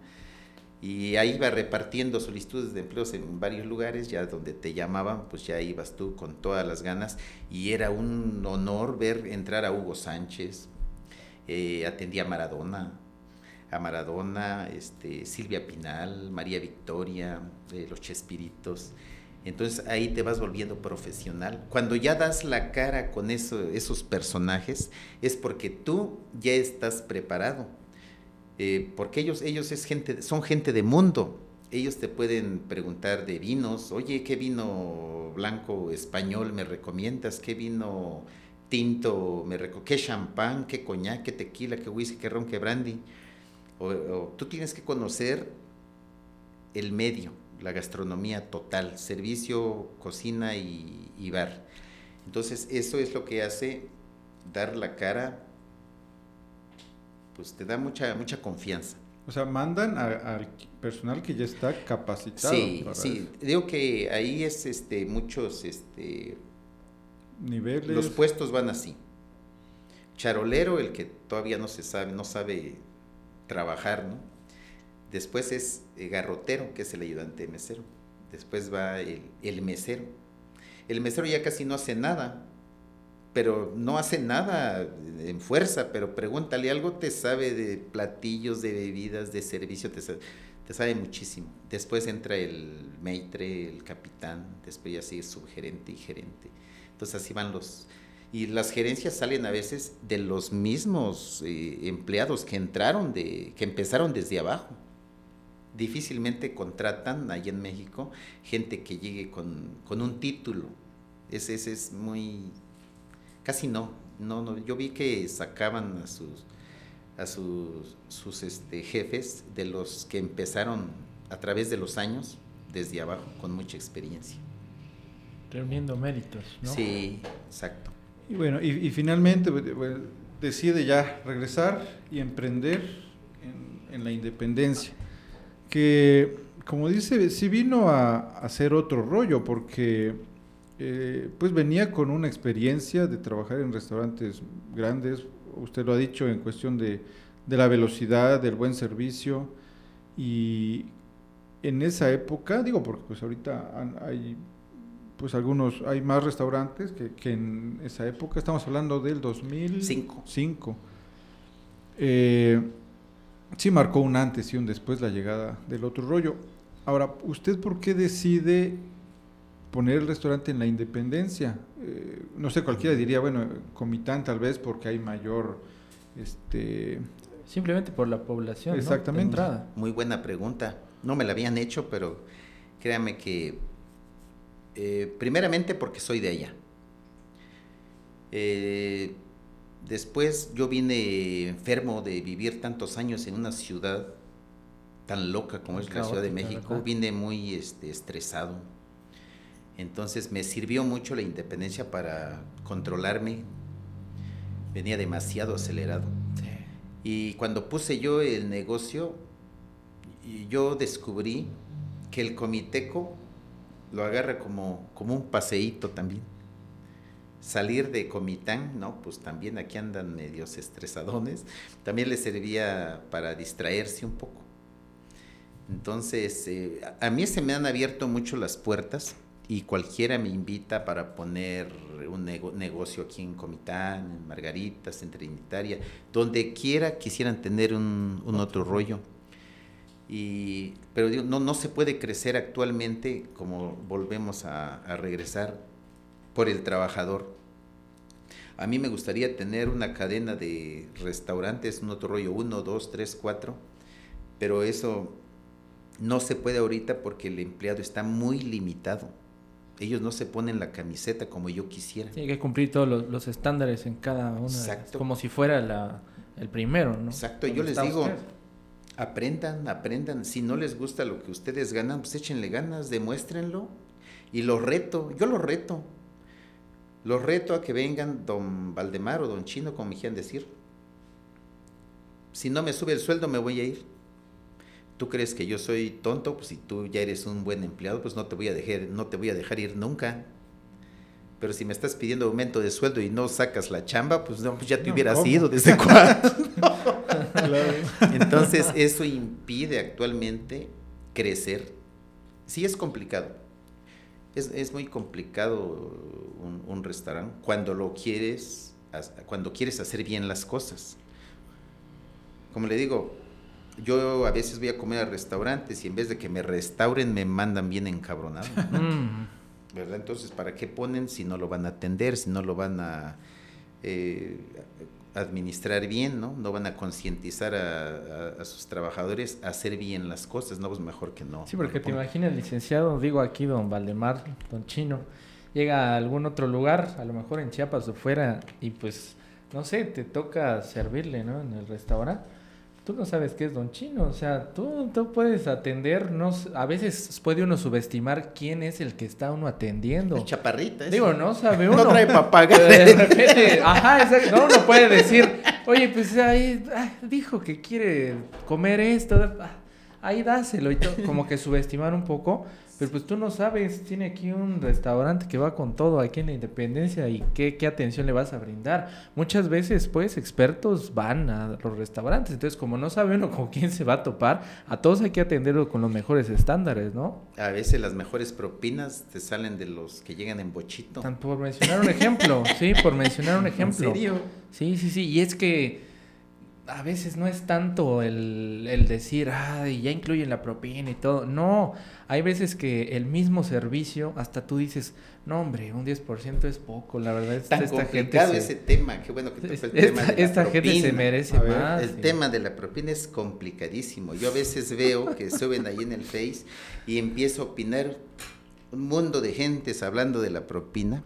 Y ahí iba repartiendo solicitudes de empleos en varios lugares, ya donde te llamaban, pues ya ibas tú con todas las ganas. Y era un honor ver entrar a Hugo Sánchez, eh, atendía a Maradona, a Maradona, este, Silvia Pinal, María Victoria, eh, los Chespiritos. Entonces ahí te vas volviendo profesional. Cuando ya das la cara con eso, esos personajes, es porque tú ya estás preparado eh, porque ellos, ellos es gente, son gente de mundo. Ellos te pueden preguntar de vinos, oye, ¿qué vino blanco español me recomiendas? ¿Qué vino tinto me recomiendas? ¿Qué champán? ¿Qué coñac? ¿Qué tequila? ¿Qué whisky? ¿Qué ron? ¿Qué brandy? O, tú tienes que conocer el medio, la gastronomía total, servicio, cocina y, y bar. Entonces, eso es lo que hace dar la cara pues te da mucha, mucha confianza. O sea, mandan al personal que ya está capacitado. Sí, sí. Digo que ahí es este muchos este niveles. Los puestos van así. Charolero, el que todavía no se sabe, no sabe trabajar, ¿no? Después es eh, garrotero, que es el ayudante mesero. Después va el, el mesero. El mesero ya casi no hace nada, pero no hace nada en fuerza, pero pregúntale algo, te sabe de platillos, de bebidas, de servicio, te sabe, muchísimo. Después entra el maitre, el capitán, después ya sigue subgerente y gerente. Entonces así van los... Y las gerencias salen a veces de los mismos eh, empleados que entraron, de, que empezaron desde abajo. Difícilmente contratan ahí en México gente que llegue con, con un título. Ese, ese es muy Casi no, no, no. Yo vi que sacaban a sus a sus, sus este, jefes de los que empezaron a través de los años desde abajo con mucha experiencia. Reuniendo méritos, ¿no? Sí, exacto. Y bueno, y, finalmente decide ya regresar y emprender en, la independencia, que como dice, sí vino a hacer otro rollo, porque eh, pues venía con una experiencia de trabajar en restaurantes grandes, usted lo ha dicho en cuestión de, la velocidad, del buen servicio, y en esa época, digo porque pues ahorita hay pues algunos, hay más restaurantes que, en esa época, estamos hablando del 2005. Cinco. Eh, sí marcó un antes y un después la llegada del otro rollo. Ahora, ¿usted por qué decide poner el restaurante en la independencia. Eh, no sé, cualquiera diría, bueno, Comitán tal vez porque hay mayor... este Simplemente por la población. Exactamente. Muy buena pregunta. No me la habían hecho, pero créame que eh, primeramente porque soy de allá. Eh, después yo vine enfermo de vivir tantos años en una ciudad tan loca como es la Ciudad de México. Vine muy este, estresado entonces me sirvió mucho la independencia para controlarme. Venía demasiado acelerado. Y cuando puse yo el negocio, yo descubrí que el comiteco lo agarra como, como un paseíto también. Salir de Comitán, ¿no? Pues también aquí andan medios estresadones. También le servía para distraerse un poco. Entonces, eh, a mí se me han abierto mucho las puertas y cualquiera me invita para poner un negocio aquí en Comitán, en Margaritas, en Trinitaria, donde quiera quisieran tener un, otro rollo. Y, pero no, no se puede crecer actualmente como volvemos a, a regresar por el trabajador. A mí me gustaría tener una cadena de restaurantes, un otro rollo, uno, dos, tres, cuatro, pero eso no se puede ahorita porque el empleado está muy limitado. Ellos no se ponen la camiseta como yo quisiera. Tiene que cumplir todos los, estándares en cada uno. Exacto. como si fuera la, el primero, ¿no? Exacto. Yo les digo, aprendan, aprendan. Si no les gusta lo que ustedes ganan, pues échenle ganas, demuéstrenlo. Y lo reto, yo lo reto. Lo reto a que vengan don Valdemar o don Chino, como me quieran decir. Si no me sube el sueldo, me voy a ir. ¿Tú crees que yo soy tonto? Pues si tú ya eres un buen empleado, pues no te voy a dejar, no te voy a dejar ir nunca. Pero si me estás pidiendo aumento de sueldo y no sacas la chamba, pues, no, pues ya te hubieras ido desde cuándo. Entonces, eso impide actualmente crecer. Sí es complicado. Es, muy complicado un, restaurante cuando lo quieres, cuando quieres hacer bien las cosas. Como le digo, yo a veces voy a comer a restaurantes y en vez de que me restauren me mandan bien encabronado. Mm. ¿Verdad? Entonces, ¿para qué ponen si no lo van a atender, si no lo van a eh, administrar bien, ¿no? No van a concientizar a, sus trabajadores a hacer bien las cosas, ¿no? Pues mejor que no. Sí, porque te imaginas, licenciado, digo aquí don Valdemar, don Chino, llega a algún otro lugar, a lo mejor en Chiapas o fuera, y pues, no sé, te toca servirle, ¿no? En el restaurante tú no sabes qué es Don Chino, o sea, tú, tú puedes atendernos, a veces puede uno subestimar quién es el que está uno atendiendo. El chaparrita. Digo, no sabe uno. No trae papagayo. De repente, ajá, exacto, no, uno puede decir, oye, pues ahí dijo que quiere comer esto, ah, ahí dáselo y todo, como que subestimar un poco, pero pues tú no sabes, tiene aquí un restaurante que va con todo aquí en la Independencia y qué, qué atención le vas a brindar. Muchas veces, pues, expertos van a los restaurantes, entonces como no sabe uno con quién se va a topar, a todos hay que atenderlo con los mejores estándares, ¿no? A veces las mejores propinas te salen de los que llegan en bochito. Por mencionar un ejemplo, sí, por mencionar un ejemplo. ¿En serio? Sí, sí, sí, y es que a veces no es tanto el, el decir, ay, ya incluyen la propina y todo. No, hay veces que el mismo servicio, hasta tú dices, no, hombre, un 10% es poco, la verdad. Es, Tan esta complicado ese tema, qué bueno que el tema de la Esta gente se merece más. El tema de la propina es complicadísimo. Yo a veces veo que suben ahí en el Face y empiezo a opinar un mundo de gentes hablando de la propina.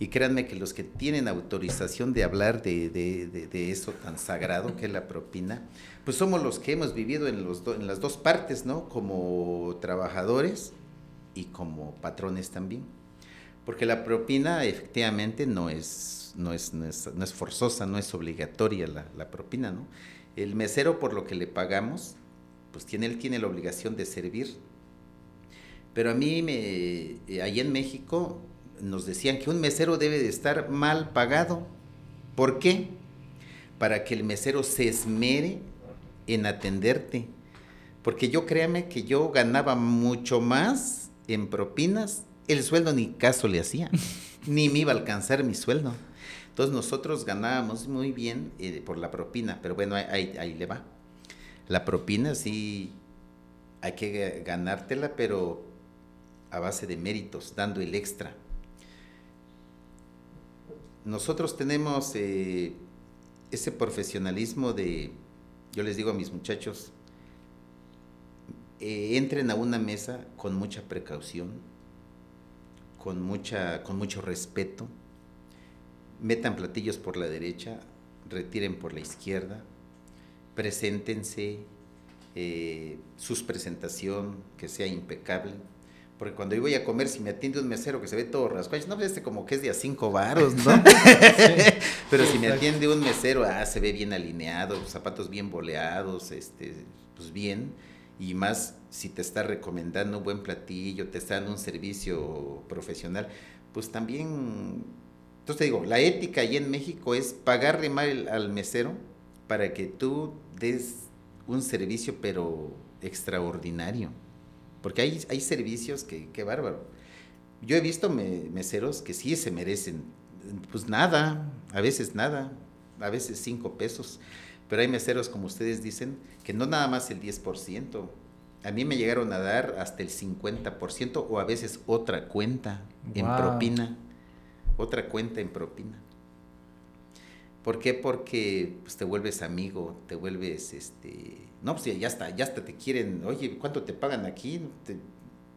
Y créanme que los que tienen autorización de hablar de, eso tan sagrado que es la propina, pues somos los que hemos vivido en, los en las dos partes, ¿no? Como trabajadores y como patrones también. Porque la propina efectivamente no es, no es, no es, forzosa, no es obligatoria la, la, propina, ¿no? El mesero por lo que le pagamos, pues tiene, él tiene la obligación de servir. Pero a mí, me, eh, ahí en México, nos decían que un mesero debe de estar mal pagado. ¿Por qué? Para que el mesero se esmere en atenderte. Porque yo créame que yo ganaba mucho más en propinas, el sueldo ni caso le hacía, ni me iba a alcanzar mi sueldo. Entonces nosotros ganábamos muy bien eh, por la propina, pero bueno, ahí, ahí le va. La propina sí hay que ganártela, pero a base de méritos, dando el extra nosotros tenemos eh, ese profesionalismo de, yo les digo a mis muchachos, eh, entren a una mesa con mucha precaución, con, mucha, con mucho respeto, metan platillos por la derecha, retiren por la izquierda, preséntense, eh, su presentación que sea impecable porque cuando yo voy a comer, si me atiende un mesero que se ve todo rascuacho, no, este como que es de a cinco varos, ¿no? Pero si me atiende un mesero, ah, se ve bien alineado, los zapatos bien boleados, este, pues bien. Y más si te está recomendando un buen platillo, te está dando un servicio profesional, pues también... Entonces te digo, la ética ahí en México es pagarle mal al mesero para que tú des un servicio pero extraordinario. Porque hay, hay servicios que, qué bárbaro. Yo he visto meseros que sí se merecen, pues nada, a veces nada, a veces cinco pesos. Pero hay meseros, como ustedes dicen, que no nada más el 10%, A mí me llegaron a dar hasta el 50% o a veces otra cuenta en propina. Otra cuenta en propina. ¿Por qué? Porque pues, te vuelves amigo, te vuelves, este, no, pues ya está, ya hasta te quieren, oye, ¿cuánto te pagan aquí?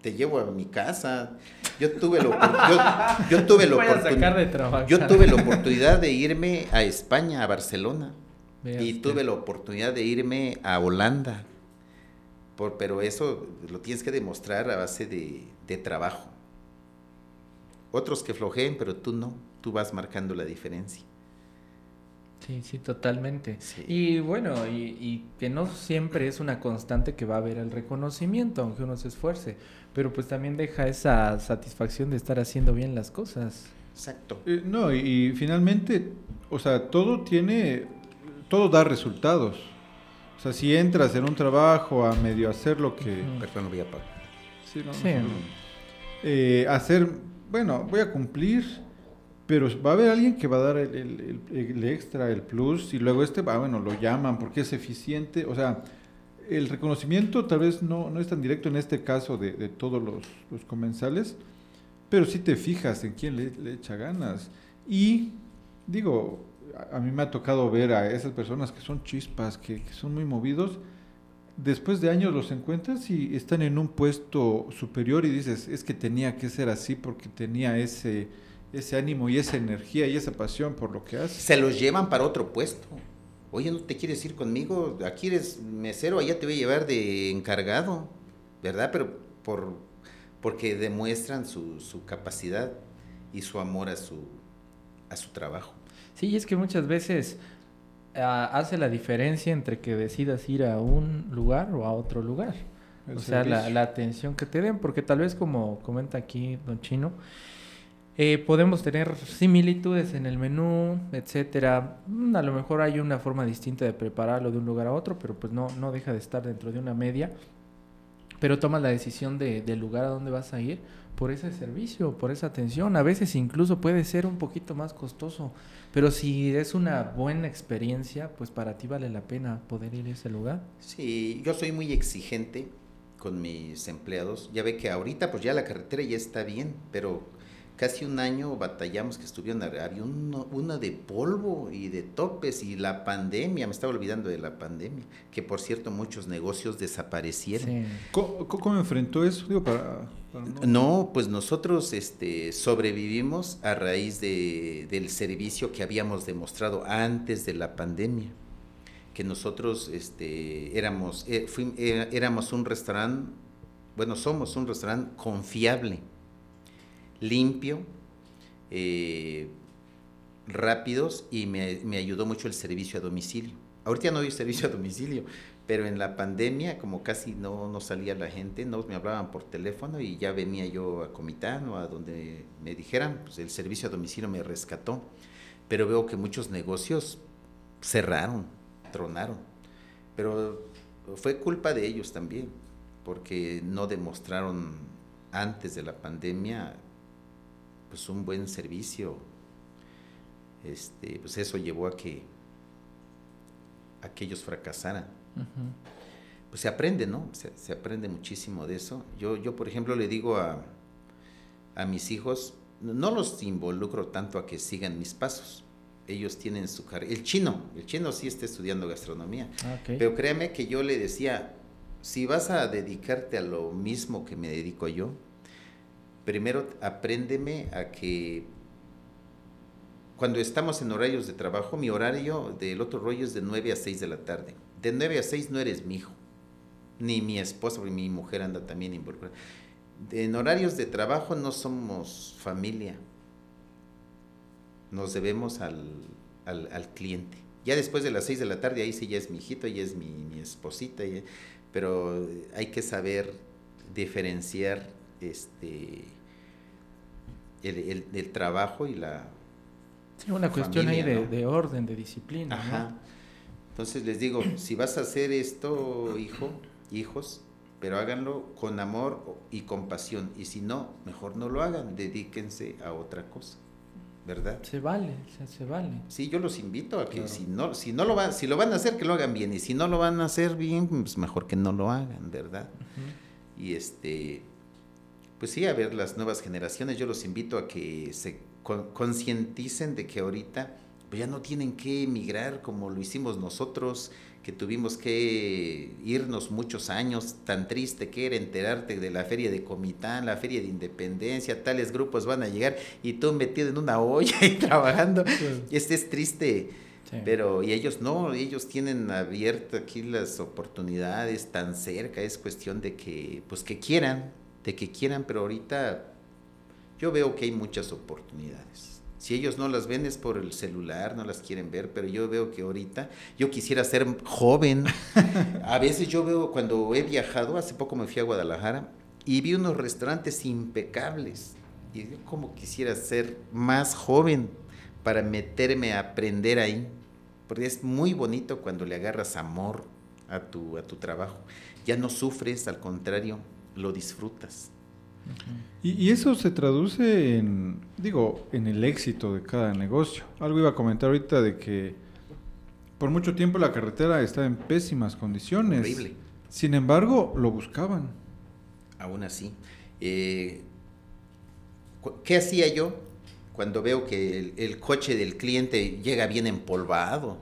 Te, llevo a mi casa. Yo tuve la, yo, yo tuve la oportunidad. Yo tuve la oportunidad de irme a España, a Barcelona. y tuve la oportunidad de irme a Holanda. Por, pero eso lo tienes que demostrar a base de, de trabajo. Otros que flojeen, pero tú no. Tú vas marcando la diferencia. Sí, sí, totalmente. Y bueno, y, que no siempre es una constante que va a haber el reconocimiento, aunque uno se esfuerce, pero pues también deja esa satisfacción de estar haciendo bien las cosas. Exacto. Eh, no, y, finalmente, o sea, todo tiene, todo da resultados. O sea, si entras en un trabajo a medio hacer lo que... Perdón, voy a pagar. Sí, no, sí. Eh, hacer, bueno, voy a cumplir pero va a haber alguien que va a dar el, extra, el plus, y luego este va, bueno, lo llaman porque es eficiente. O sea, el reconocimiento tal vez no, no es tan directo en este caso de, todos los, comensales, pero sí te fijas en quién le, echa ganas. Y digo, a, mí me ha tocado ver a esas personas que son chispas, que, que son muy movidos. Después de años los encuentras y están en un puesto superior y dices, es que tenía que ser así porque tenía ese ese ánimo y esa energía y esa pasión por lo que hace. Se los llevan para otro puesto. Oye, ¿no te quieres ir conmigo? Aquí eres mesero, allá te voy a llevar de encargado, ¿verdad? Pero por, porque demuestran su, su capacidad y su amor a su, a su trabajo. Sí, es que muchas veces ah, hace la diferencia entre que decidas ir a un lugar o a otro lugar. o sea, la, la, atención que te den, porque tal vez como comenta aquí don Chino, eh, podemos tener similitudes en el menú, etcétera. Mm, a lo mejor hay una forma distinta de prepararlo de un lugar a otro, pero pues no, no deja de estar dentro de una media. Pero tomas la decisión de, del lugar a donde vas a ir por ese servicio, por esa atención. A veces incluso puede ser un poquito más costoso, pero si es una buena experiencia, pues para ti vale la pena poder ir a ese lugar. Sí, yo soy muy exigente con mis empleados. Ya ve que ahorita pues ya la carretera ya está bien, pero casi un año batallamos que estuvieron, había una de polvo y de topes y la pandemia, me estaba olvidando de la pandemia, que por cierto muchos negocios desaparecieron. ¿Cómo, enfrentó eso? no... pues nosotros este, sobrevivimos a raíz de, del servicio que habíamos demostrado antes de la pandemia que nosotros este, éramos, eh, eh, éramos un restaurante, bueno, somos un restaurante confiable limpio, eh, rápidos y me, ayudó mucho el servicio a domicilio. Ahorita no hay servicio a domicilio, pero en la pandemia, como casi no, no salía la gente, no me hablaban por teléfono y ya venía yo a Comitán o a donde me dijeran, pues el servicio a domicilio me rescató. Pero veo que muchos negocios cerraron, tronaron. Pero fue culpa de ellos también, porque no demostraron antes de la pandemia pues un buen servicio, este, pues eso llevó a que, a ellos fracasaran. Pues se aprende, ¿no? Se, aprende muchísimo de eso. Yo, yo, por ejemplo, le digo a, a mis hijos, no los involucro tanto a que sigan mis pasos. Ellos tienen su carrera. El chino, el chino sí está estudiando gastronomía. Ah, Pero créeme que yo le decía, si vas a dedicarte a lo mismo que me dedico yo, primero apréndeme a que cuando estamos en horarios de trabajo, mi horario del otro rollo es de 9 a 6 de la tarde. De 9 a 6 no eres mi hijo, ni mi esposa, ni mi mujer anda también involucrada. En horarios de trabajo no somos familia, nos debemos al, cliente. Ya después de las 6 de la tarde, ahí sí ya es mi hijito, ya es mi, esposita, pero hay que saber diferenciar este el, el, trabajo y la sí, una cuestión ahí de, orden de disciplina Ajá. entonces les digo si vas a hacer esto hijo hijos pero háganlo con amor y compasión y si no mejor no lo hagan dedíquense a otra cosa ¿verdad? Se vale, se, vale. Sí, yo los invito a que si no, si no lo van, si lo van a hacer, que lo hagan bien, y si no lo van a hacer bien, pues mejor que no lo hagan, ¿verdad? Y este, pues sí, a ver, las nuevas generaciones, yo los invito a que se concienticen de que ahorita pues ya no tienen que emigrar como lo hicimos nosotros, que tuvimos que irnos muchos años, tan triste que era enterarte de la feria de Comitán, la feria de Independencia, tales grupos van a llegar y tú metido en una olla y trabajando. Este es triste, pero y ellos no, ellos tienen abierto aquí las oportunidades tan cerca, es cuestión de que, pues que quieran, de que quieran, pero ahorita yo veo que hay muchas oportunidades. Si ellos no las ven es por el celular, no las quieren ver, pero yo veo que ahorita yo quisiera ser joven. A veces yo veo cuando he viajado, hace poco me fui a Guadalajara y vi unos restaurantes impecables. Y yo como quisiera ser más joven para meterme a aprender ahí. Porque es muy bonito cuando le agarras amor a tu, a tu trabajo. Ya no sufres, al contrario, lo disfrutas y, eso se traduce en, digo, en el éxito de cada negocio. Algo iba a comentar ahorita de que por mucho tiempo la carretera estaba en pésimas condiciones. Horrible. Sin embargo, lo buscaban. Aún así. Eh, ¿Qué hacía yo cuando veo que el coche del cliente llega bien empolvado?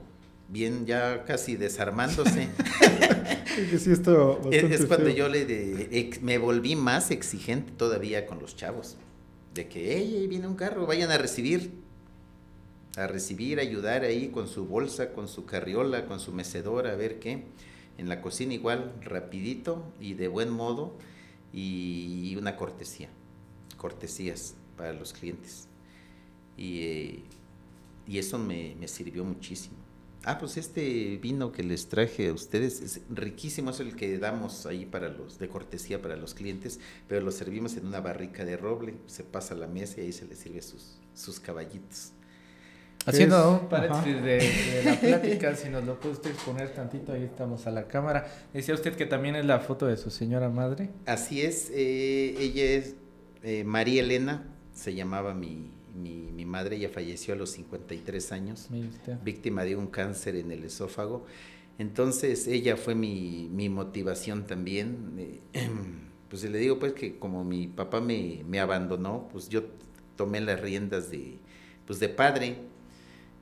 bien ya casi desarmándose. es, cuando yo le me volví más exigente todavía con los chavos. De que, hey, ahí viene un carro, vayan a recibir. A recibir, ayudar ahí con su bolsa, con su carriola, con su mecedora, a ver qué. En la cocina igual, rapidito y de buen modo. Y una cortesía. Cortesías para los clientes. Y, eh, y eso me sirvió muchísimo. Ah, pues este vino que les traje a ustedes es riquísimo, es el que damos ahí para los, de cortesía para los clientes, pero lo servimos en una barrica de roble, se pasa a la mesa y ahí se les sirve sus, sus caballitos. Haciendo un paréntesis de, la plática, si nos lo puede usted poner tantito, ahí estamos a la cámara. Decía usted que también es la foto de su señora madre. Así es, eh, ella es eh, María Elena, se llamaba mi, mi, mi, madre ya falleció a los 53 años, víctima de un cáncer en el esófago. Entonces ella fue mi, mi motivación también. Eh, pues le digo pues que como mi papá me, me, abandonó, pues yo tomé las riendas de, pues de padre.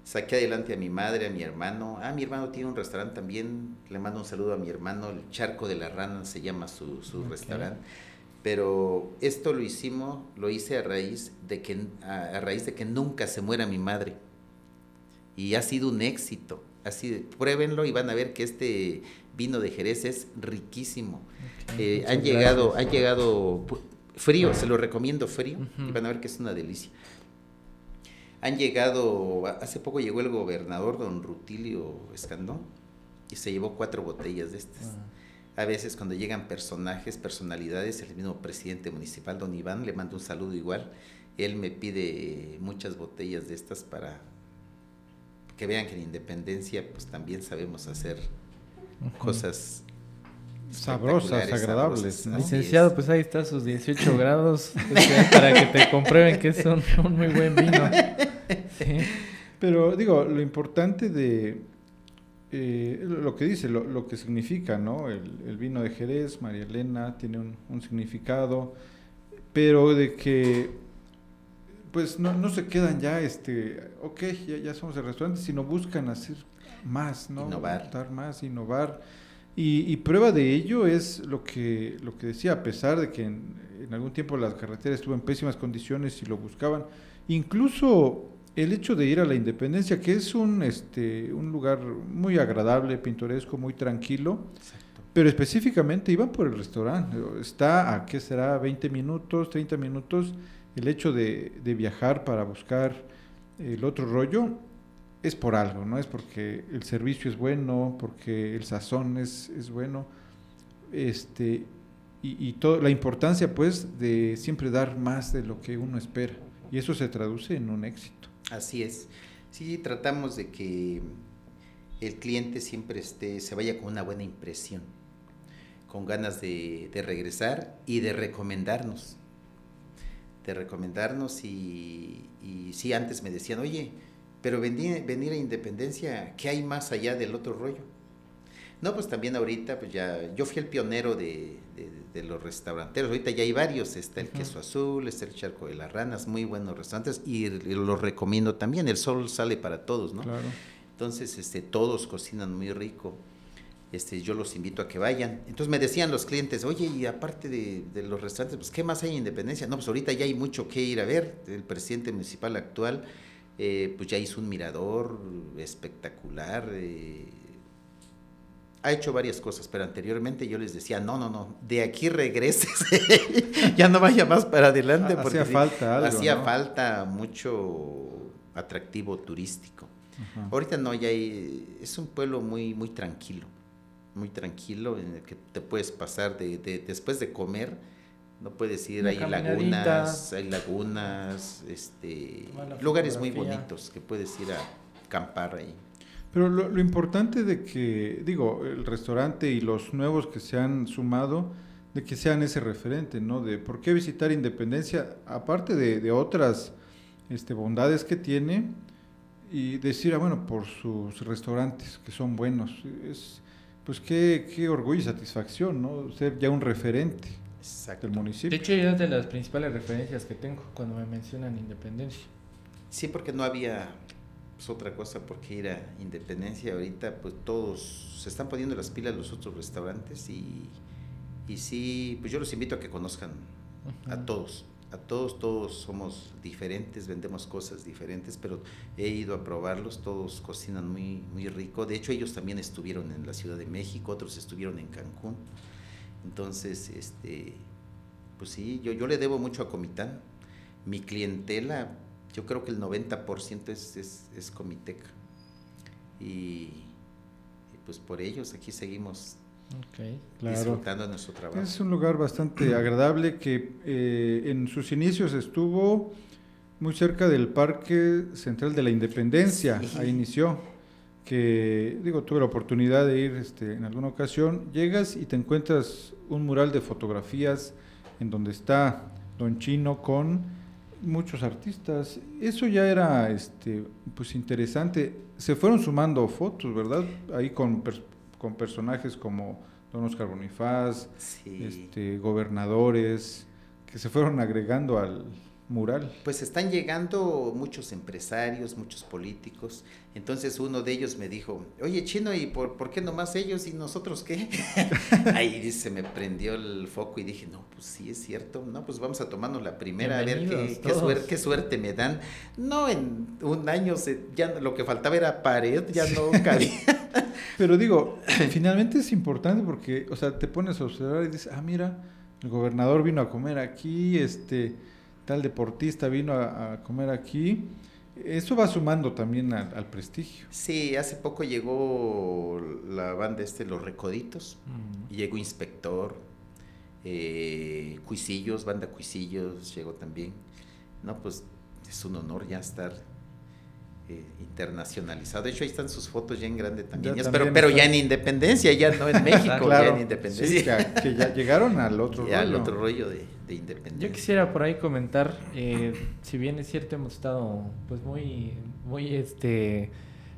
Saqué adelante a mi madre, a mi hermano. Ah, mi hermano tiene un restaurante también. Le mando un saludo a mi hermano. El Charco de la Rana se llama su, su restaurante pero esto lo hicimos, lo hice a raíz de que a, raíz de que nunca se muera mi madre y ha sido un éxito. Así, pruébenlo y van a ver que este vino de Jerez es riquísimo. Eh, han llegado, ha llegado frío, se lo recomiendo frío y van a ver que es una delicia. Han llegado, hace poco llegó el gobernador don Rutilio Escandón y se llevó cuatro botellas de estas. Ah. A veces cuando llegan personajes, personalidades, el mismo presidente municipal, don Iván, le mando un saludo igual. Él me pide muchas botellas de estas para que vean que en Independencia pues también sabemos hacer cosas sabrosas, agradables. Licenciado, pues ahí está sus 18 grados para que te comprueben que es un, muy buen vino. Pero digo, lo importante de, eh, lo que dice, lo, que significa, ¿no? El, vino de Jerez, María Elena, tiene un, significado, pero de que, pues no, no, se quedan ya, este, ok, ya, ya somos el restaurante, sino buscan hacer más, ¿no? Innovar. Dar más, innovar. Y, prueba de ello es lo que, lo que decía, a pesar de que en, en algún tiempo las carreteras estuvo en pésimas condiciones y lo buscaban, incluso el hecho de ir a la Independencia, que es un, este, un lugar muy agradable, pintoresco, muy tranquilo, pero específicamente iban por el restaurante. Está a, ¿qué será? 20 minutos, 30 minutos. El hecho de, viajar para buscar el otro rollo es por algo, no es porque el servicio es bueno, porque el sazón es, es bueno, este, y, y todo, la importancia pues de siempre dar más de lo que uno espera, y eso se traduce en un éxito. Así es. Sí, tratamos de que el cliente siempre esté, se vaya con una buena impresión, con ganas de, regresar y de recomendarnos. de recomendarnos y, y sí, antes me decían, oye, pero venir, venir a Independencia, ¿qué hay más allá del otro rollo? No, pues también ahorita, pues ya, yo fui el pionero de, de, los restauranteros, ahorita ya hay varios, está el Queso Azul, está el Charco de las Ranas, muy buenos restaurantes y, los recomiendo también, el sol sale para todos, ¿no? Claro. Entonces, este, todos cocinan muy rico. Este, yo los invito a que vayan. Entonces me decían los clientes, oye, y aparte de, de, los restaurantes, pues ¿qué más hay en Independencia? No, pues ahorita ya hay mucho que ir a ver. El presidente municipal actual, eh, pues ya hizo un mirador espectacular. Eh, ha hecho varias cosas, pero anteriormente yo les decía, no, no, no, de aquí regreses, ya no vaya más para adelante. porque hacía falta algo, Hacía falta mucho atractivo turístico. Ahorita no, ya hay, es un pueblo muy, muy tranquilo, muy tranquilo, en el que te puedes pasar de, después de comer, no puedes ir, hay lagunas, hay lagunas, este, lugares muy bonitos que puedes ir a acampar ahí. Pero lo, importante de que, digo, el restaurante y los nuevos que se han sumado, de que sean ese referente, ¿no? De por qué visitar Independencia, aparte de, de otras este, bondades que tiene, y decir, ah, bueno, por sus restaurantes, que son buenos, es, pues qué, qué orgullo y satisfacción, ¿no? Ser ya un referente del municipio. De hecho, es de las principales referencias que tengo cuando me mencionan Independencia. Sí, porque no había pues, otra cosa porque ir a Independencia. Ahorita pues todos se están poniendo las pilas los otros restaurantes y, y sí, pues yo los invito a que conozcan a todos, a todos, todos somos diferentes, vendemos cosas diferentes, pero he ido a probarlos, todos cocinan muy, muy rico, de hecho ellos también estuvieron en la Ciudad de México, otros estuvieron en Cancún, entonces, este, pues sí, yo, yo le debo mucho a Comitán, mi clientela yo creo que el 90% es, es, es Comiteca. Y, pues por ellos aquí seguimos disfrutando de nuestro trabajo. Es un lugar bastante agradable que eh, en sus inicios estuvo muy cerca del Parque Central de la Independencia, ahí inició, que digo, tuve la oportunidad de ir este, en alguna ocasión, llegas y te encuentras un mural de fotografías en donde está Don Chino con muchos artistas. Eso ya era este, pues interesante. Se fueron sumando fotos, ¿verdad? Ahí con, con personajes como Don Oscar Bonifaz, este, gobernadores, que se fueron agregando al, mural. Pues están llegando muchos empresarios, muchos políticos. Entonces uno de ellos me dijo, oye chino, ¿y por, por qué nomás ellos y nosotros qué? Ahí se me prendió el foco y dije, no, pues sí es cierto, no, pues vamos a tomarnos la primera, a ver qué, qué, suerte, qué, suerte, me dan. No, en un año se, ya lo que faltaba era pared, ya no cabía. Pero digo, finalmente es importante porque, o sea, te pones a observar y dices, ah, mira, el gobernador vino a comer aquí, este tal deportista vino a, comer aquí. Eso va sumando también al, prestigio. Sí, hace poco llegó la banda este, Los Recoditos, llegó Inspector, eh, Cuisillos, banda Cuisillos llegó también. No, pues es un honor ya estar eh, internacionalizado. De hecho, ahí están sus fotos ya en grande también. pero, pero ya en Independencia, ya no en México, ya en Independencia. que, ya llegaron al otro ya rollo. al otro rollo de, Independencia. Yo quisiera por ahí comentar, eh, si bien es cierto, hemos estado pues muy, muy este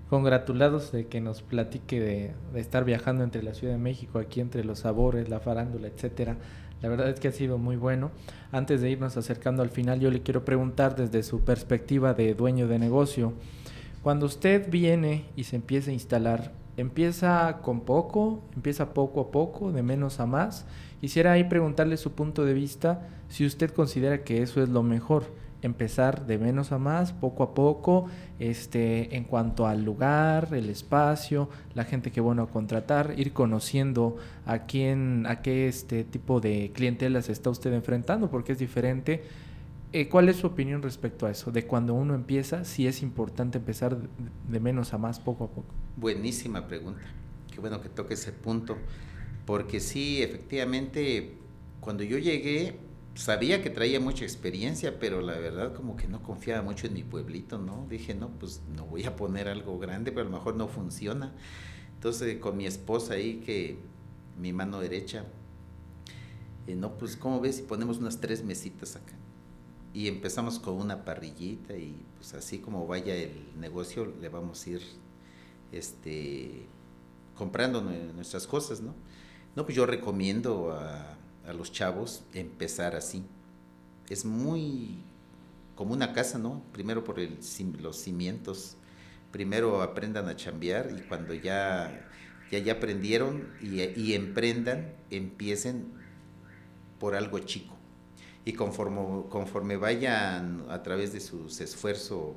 congratulados de que nos platique de, de, estar viajando entre la Ciudad de México, aquí entre los sabores, la farándula, etcétera. La verdad es que ha sido muy bueno. Antes de irnos acercando al final, yo le quiero preguntar desde su perspectiva de dueño de negocio, cuando usted viene y se empieza a instalar, ¿empieza con poco? ¿Empieza poco a poco, de menos a más? Quisiera ahí preguntarle su punto de vista, si usted considera que eso es lo mejor, empezar de menos a más, poco a poco, este, en cuanto al lugar, el espacio, la gente que bueno a contratar, ir conociendo a quién, a qué este tipo de clientela se está usted enfrentando, porque es diferente eh, ¿Cuál es su opinión respecto a eso? De cuando uno empieza, si es importante empezar de, menos a más poco a poco. Buenísima pregunta. Qué bueno que toque ese punto. Porque sí, efectivamente, cuando yo llegué, sabía que traía mucha experiencia, pero la verdad como que no confiaba mucho en mi pueblito, ¿no? Dije, no, pues no voy a poner algo grande, pero a lo mejor no funciona. Entonces con mi esposa ahí, que mi mano derecha, eh, no, pues ¿cómo ves si ponemos unas tres mesitas acá? Y empezamos con una parrillita y pues así como vaya el negocio le vamos a ir este comprando nuestras cosas, ¿no? No, pues yo recomiendo a, a los chavos empezar así. Es muy como una casa, ¿no? Primero por el, los cimientos, primero aprendan a chambear y cuando ya, ya, ya aprendieron y, y emprendan, empiecen por algo chico. Y conforme, conforme vayan a través de sus esfuerzos,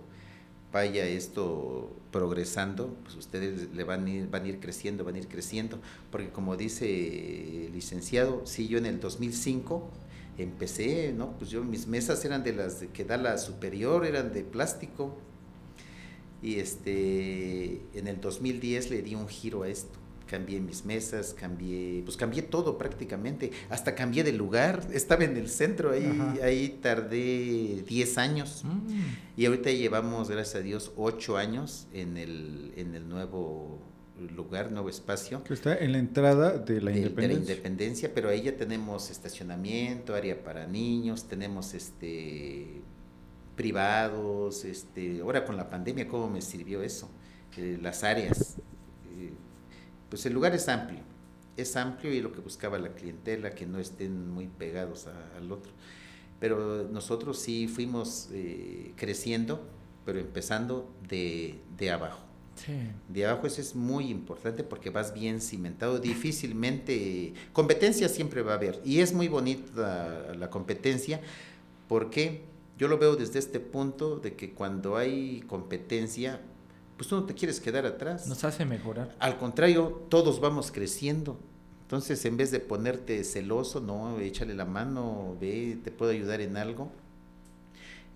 vaya esto progresando, pues ustedes le van a, ir, van a ir creciendo, van a ir creciendo, porque como dice el licenciado, si yo en el 2005 empecé, ¿no? Pues yo, mis mesas eran de las que da la superior, eran de plástico, y este, en el 2010 le di un giro a esto. Cambié mis mesas, cambié, pues cambié todo prácticamente, hasta cambié de lugar, estaba en el centro, ahí, ahí tardé 10 años mm. y ahorita llevamos, gracias a Dios, 8 años en el, en el nuevo lugar, nuevo espacio. Que está en la entrada de la Independencia. De la Independencia, pero ahí ya tenemos estacionamiento, área para niños, tenemos este privados, este, ahora con la pandemia, ¿cómo me sirvió eso? Eh, las áreas. Pues el lugar es amplio, es amplio y lo que buscaba la clientela, que no estén muy pegados al otro. Pero nosotros sí fuimos eh, creciendo, pero empezando de, de abajo. De abajo eso es muy importante porque vas bien cimentado. Difícilmente, competencia siempre va a haber. Y es muy bonita la, competencia porque yo lo veo desde este punto de que cuando hay competencia, pues tú no te quieres quedar atrás. Nos hace mejorar. Al contrario, todos vamos creciendo. Entonces, en vez de ponerte celoso, no, échale la mano, ve, te puedo ayudar en algo.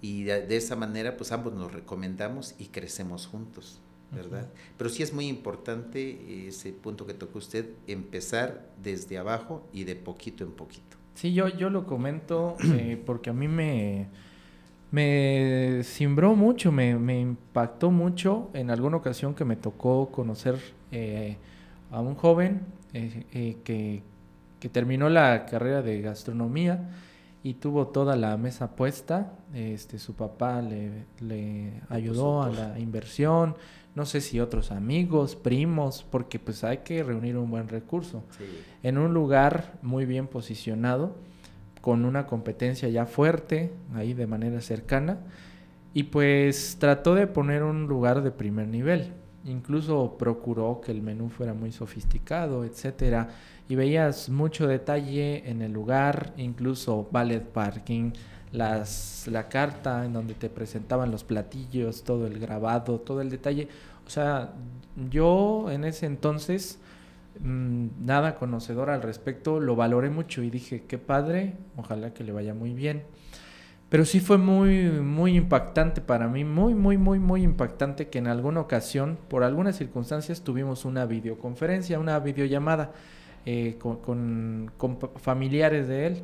Y de esa manera, pues ambos nos recomendamos y crecemos juntos. ¿verdad? Pero sí es muy importante ese punto que tocó usted, empezar desde abajo y de poquito en poquito. Sí, yo, yo lo comento eh, porque a mí me, me simbró mucho, me, me, impactó mucho en alguna ocasión que me tocó conocer eh, a un joven eh, que, que terminó la carrera de gastronomía y tuvo toda la mesa puesta. Este, su papá le, le ayudó a la inversión, no sé si otros amigos, primos, porque pues hay que reunir un buen recurso. En un lugar muy bien posicionado, con una competencia ya fuerte, ahí de manera cercana, y pues trató de poner un lugar de primer nivel. Incluso procuró que el menú fuera muy sofisticado, etcétera, y veías mucho detalle en el lugar, incluso ballet parking, las, la carta en donde te presentaban los platillos, todo el grabado, todo el detalle. O sea, yo en ese entonces, nada conocedor al respecto, lo valoré mucho y dije, qué padre, ojalá que le vaya muy bien. Pero sí fue muy, muy impactante para mí, muy, muy, muy, muy impactante que en alguna ocasión, por algunas circunstancias, tuvimos una videoconferencia, una videollamada eh, con, con familiares de él.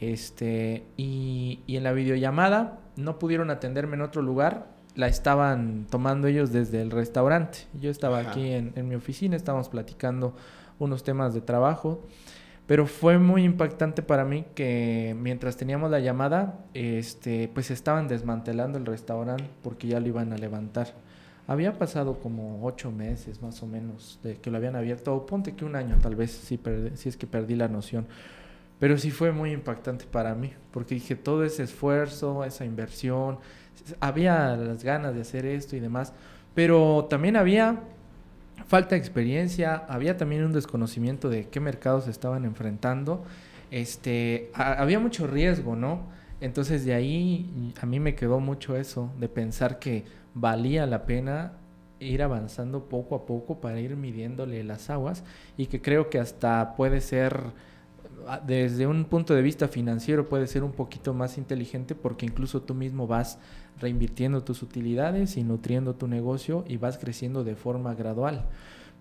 Este, y, y en la videollamada no pudieron atenderme en otro lugar, la estaban tomando ellos desde el restaurante. Yo estaba aquí en, en, mi oficina, estábamos platicando unos temas de trabajo, pero fue muy impactante para mí que mientras teníamos la llamada, este, pues estaban desmantelando el restaurante porque ya lo iban a levantar. Había pasado como ocho meses más o menos de que lo habían abierto, o ponte que un año tal vez, si, si es que perdí la noción pero sí fue muy impactante para mí, porque dije, todo ese esfuerzo, esa inversión, había las ganas de hacer esto y demás, pero también había falta de experiencia, había también un desconocimiento de qué mercados se estaban enfrentando, este, había mucho riesgo, ¿no? Entonces de ahí a mí me quedó mucho eso, de pensar que valía la pena ir avanzando poco a poco para ir midiéndole las aguas y que creo que hasta puede ser desde un punto de vista financiero puede ser un poquito más inteligente porque incluso tú mismo vas reinvirtiendo tus utilidades y nutriendo tu negocio y vas creciendo de forma gradual.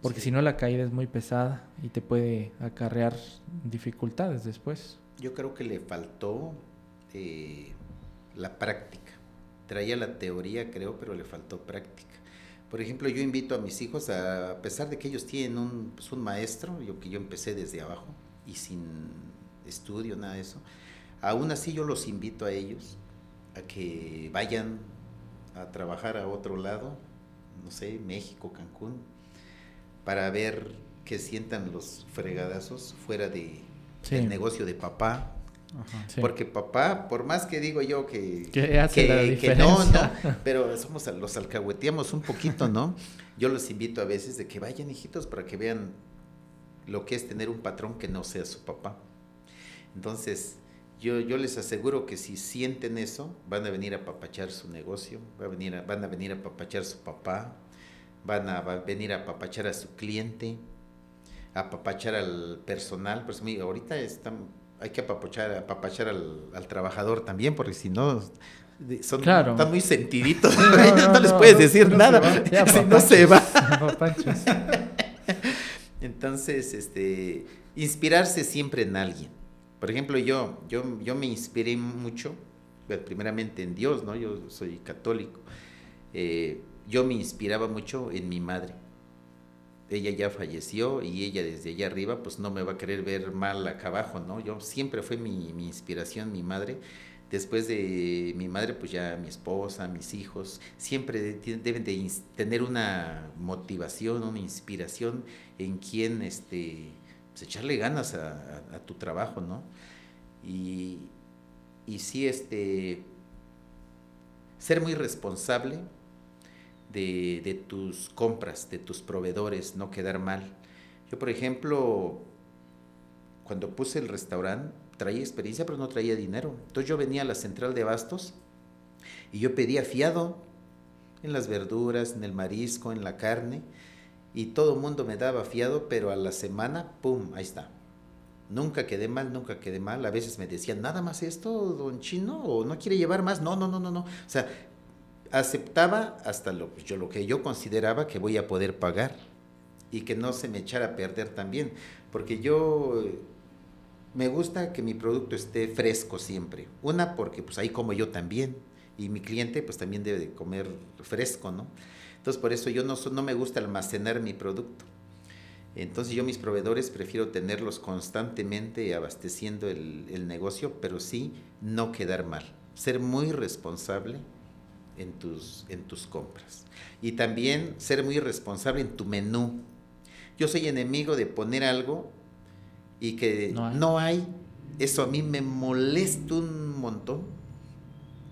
Porque si no la caída es muy pesada y te puede acarrear dificultades después. Yo creo que le faltó eh, la práctica. Traía la teoría, creo, pero le faltó práctica. Por ejemplo, yo invito a mis hijos, a, a pesar de que ellos tienen un, pues, un maestro, yo que yo empecé desde abajo, y sin estudio, nada de eso. Aún así yo los invito a ellos a que vayan a trabajar a otro lado, no sé, México, Cancún, para ver que sientan los fregadazos fuera de, del negocio de papá. Porque papá, por más que digo yo que, que, no, no, pero somos los alcahueteamos un poquito, ¿no? Yo los invito a veces de que vayan hijitos para que vean lo que es tener un patrón que no sea su papá. Entonces, yo, yo les aseguro que si sienten eso, van a venir a papachar su negocio, van a venir a, van a, venir a papachar su papá, van a, venir a papachar a su cliente, a papachar al personal. Pues ahorita están, hay que apapachar, apapachar al, al trabajador también, porque si no, son, están muy sentiditos. No, les puedes decir nada. si no se va. Entonces, este, inspirarse siempre en alguien. Por ejemplo, yo, yo, yo me inspiré mucho, primeramente en Dios, ¿no? Yo soy católico. Eh, yo me inspiraba mucho en mi madre. Ella ya falleció y ella desde allá arriba, pues no me va a querer ver mal acá abajo, ¿no? Yo siempre fue mi, mi inspiración, mi madre. Después de mi madre, pues ya mi esposa, mis hijos, siempre deben de tener una motivación, una inspiración en quien este, pues echarle ganas a, tu trabajo, ¿no? Y, sí, este, ser muy responsable de, de, tus compras, de tus proveedores, no quedar mal. Yo, por ejemplo, cuando puse el restaurante, traía experiencia, pero no traía dinero. Entonces yo venía a la central de bastos y yo pedía fiado en las verduras, en el marisco, en la carne, y todo el mundo me daba fiado, pero a la semana, ¡pum!, ahí está. Nunca quedé mal, nunca quedé mal. A veces me decían, nada más esto, don Chino, o no quiere llevar más. No, no, no, no, no. O sea, aceptaba hasta lo, yo, lo que yo consideraba que voy a poder pagar y que no se me echara a perder también. Porque yo me gusta que mi producto esté fresco siempre. Una, porque pues ahí como yo también. Y mi cliente pues también debe de comer fresco, ¿no? Entonces por eso yo no, no me gusta almacenar mi producto. Entonces yo mis proveedores prefiero tenerlos constantemente abasteciendo el, el negocio, pero sí no quedar mal. Ser muy responsable en tus, en tus compras. Y también ser muy responsable en tu menú. Yo soy enemigo de poner algo y que no hay. eso a mí me molesta un montón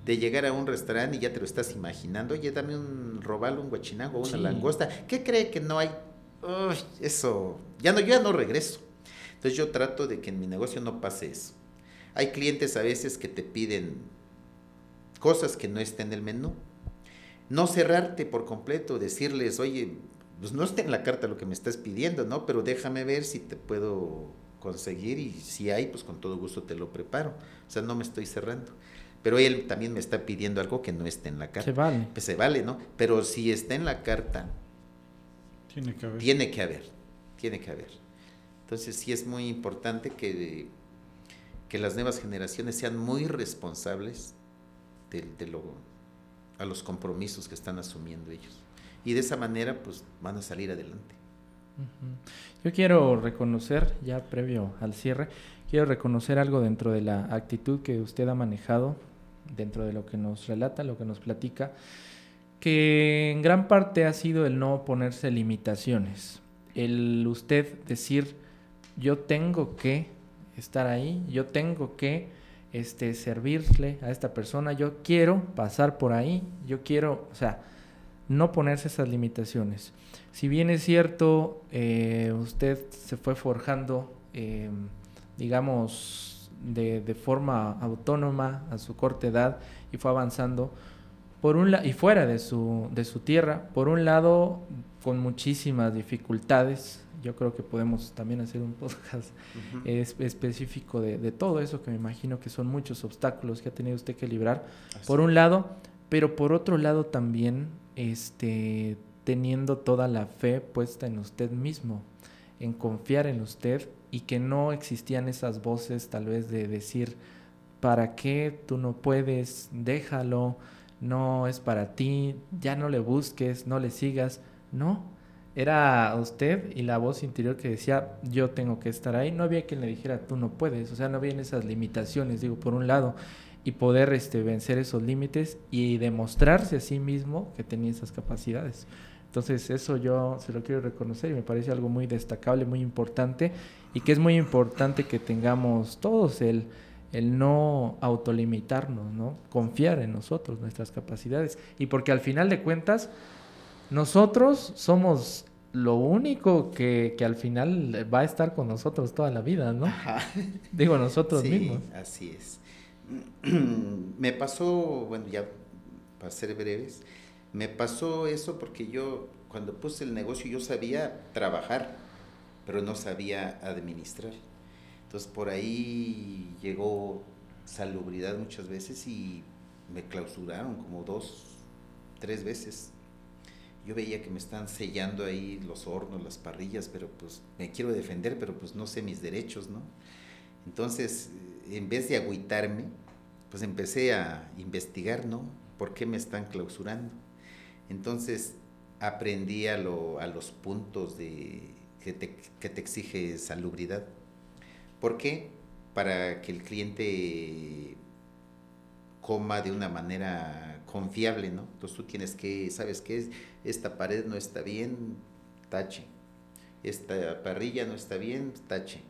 de llegar a un restaurante y ya te lo estás imaginando, oye, dame un robalo, un guachinango, una langosta, ¿qué cree que no hay? eso, ya no, yo ya no regreso. Entonces yo trato de que en mi negocio no pase eso. Hay clientes a veces que te piden cosas que no estén en el menú. No cerrarte por completo, decirles, oye, pues no está en la carta lo que me estás pidiendo, ¿no? Pero déjame ver si te puedo conseguir y si hay, pues con todo gusto te lo preparo. O sea, no me estoy cerrando. Pero él también me está pidiendo algo que no esté en la carta. Se vale. Pues se vale, ¿no? Pero si está en la carta, tiene que haber. Tiene que haber. Tiene que haber. Entonces sí es muy importante que, que las nuevas generaciones sean muy responsables de, de lo, a los compromisos que están asumiendo ellos. Y de esa manera, pues van a salir adelante. Yo quiero reconocer, ya previo al cierre, quiero reconocer algo dentro de la actitud que usted ha manejado, dentro de lo que nos relata, lo que nos platica, que en gran parte ha sido el no ponerse limitaciones, el usted decir, yo tengo que estar ahí, yo tengo que este, servirle a esta persona, yo quiero pasar por ahí, yo quiero, o sea, no ponerse esas limitaciones. Si bien es cierto, eh, usted se fue forjando, eh, digamos, de, de, forma autónoma a su corta edad y fue avanzando, por un y fuera de su, de su tierra, por un lado, con muchísimas dificultades, yo creo que podemos también hacer un podcast específico de, de, todo eso, que me imagino que son muchos obstáculos que ha tenido usted que librar, por un lado, pero por otro lado también, este teniendo toda la fe puesta en usted mismo, en confiar en usted y que no existían esas voces tal vez de decir, ¿para qué tú no puedes? Déjalo, no es para ti, ya no le busques, no le sigas. No, era usted y la voz interior que decía, yo tengo que estar ahí. No había quien le dijera, tú no puedes, o sea, no había esas limitaciones, digo, por un lado. y poder este, vencer esos límites y demostrarse a sí mismo que tenía esas capacidades. Entonces eso yo se lo quiero reconocer y me parece algo muy destacable, muy importante y que es muy importante que tengamos todos el, el no autolimitarnos, ¿no? Confiar en nosotros, nuestras capacidades. Y porque al final de cuentas, nosotros somos lo único que, que al final va a estar con nosotros toda la vida, ¿no? Digo nosotros sí, mismos. Así es. me pasó, bueno, ya para ser breves, me pasó eso porque yo, cuando puse el negocio, yo sabía trabajar, pero no sabía administrar. Entonces por ahí llegó salubridad muchas veces y me clausuraron como dos, tres veces. Yo veía que me están sellando ahí los hornos, las parrillas, pero pues me quiero defender, pero pues no sé mis derechos, ¿no? Entonces, en vez de agüitarme, pues empecé a investigar, ¿no? ¿Por qué me están clausurando? Entonces aprendí a, lo, a los puntos de, que, te, que te exige salubridad. ¿Por qué? Para que el cliente coma de una manera confiable, ¿no? Entonces tú tienes que, ¿sabes qué? Esta pared no está bien, tache. Esta parrilla no está bien, tache.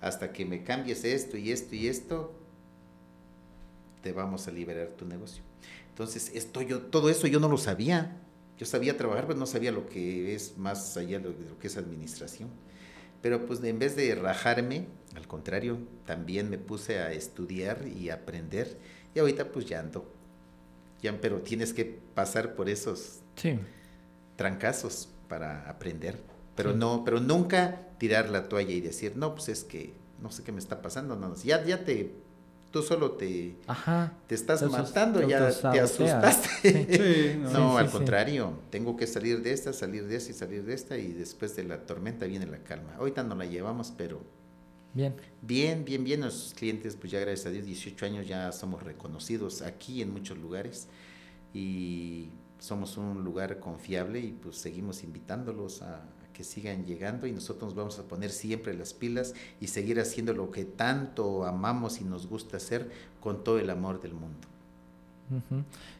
Hasta que me cambies esto y esto y esto, te vamos a liberar tu negocio. Entonces, esto yo, todo eso yo no lo sabía. Yo sabía trabajar, pero no sabía lo que es más allá de lo que es administración. Pero pues en vez de rajarme, al contrario, también me puse a estudiar y aprender. Y ahorita pues ya ando. Ya, pero tienes que pasar por esos trancazos para aprender. Pero no, pero nunca tirar la toalla y decir, no, pues es que no sé qué me está pasando. No, ya, ya te tú solo te, te estás matando, ya te asustaste. no, al contrario, tengo que salir de esta, salir de esta y salir de esta y después de la tormenta viene la calma. Ahorita no la llevamos, pero bien. Bien, bien, bien. Nuestros clientes, pues ya gracias a Dios, 18 años ya somos reconocidos aquí en muchos lugares y somos un lugar confiable y pues seguimos invitándolos a, que sigan llegando y nosotros nos vamos a poner siempre las pilas y seguir haciendo lo que tanto amamos y nos gusta hacer con todo el amor del mundo.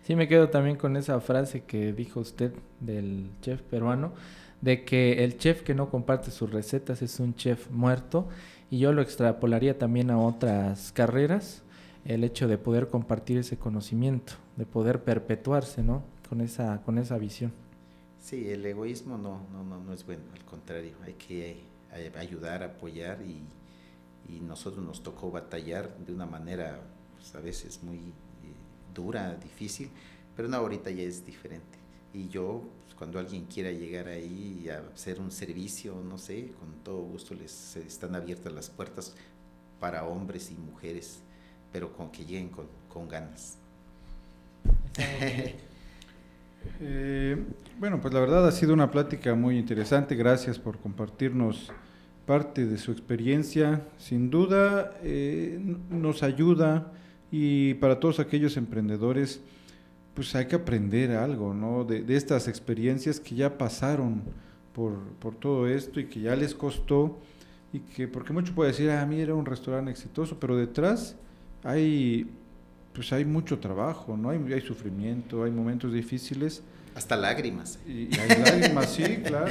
Sí, me quedo también con esa frase que dijo usted del chef peruano, de que el chef que no comparte sus recetas es un chef muerto y yo lo extrapolaría también a otras carreras, el hecho de poder compartir ese conocimiento, de poder perpetuarse, ¿no? Con esa, con esa visión. Sí, el egoísmo no, no, no, no es bueno, al contrario, hay que eh, ayudar, apoyar y, y nosotros nos tocó batallar de una manera pues, a veces muy eh, dura, difícil, pero no, ahorita ya es diferente. Y yo, pues, cuando alguien quiera llegar ahí a hacer un servicio, no sé, con todo gusto les están abiertas las puertas para hombres y mujeres, pero con que lleguen con, con ganas. Eh, bueno, pues la verdad ha sido una plática muy interesante. Gracias por compartirnos parte de su experiencia. Sin duda eh, nos ayuda y para todos aquellos emprendedores, pues hay que aprender algo, ¿no? De, estas experiencias que ya pasaron por, por, todo esto y que ya les costó y que, porque mucho puede decir, ah, mira, un restaurante exitoso, pero detrás hay pues hay mucho trabajo, ¿no? Hay, hay sufrimiento, hay momentos difíciles. Hasta lágrimas. Y, hay lágrimas, sí, claro.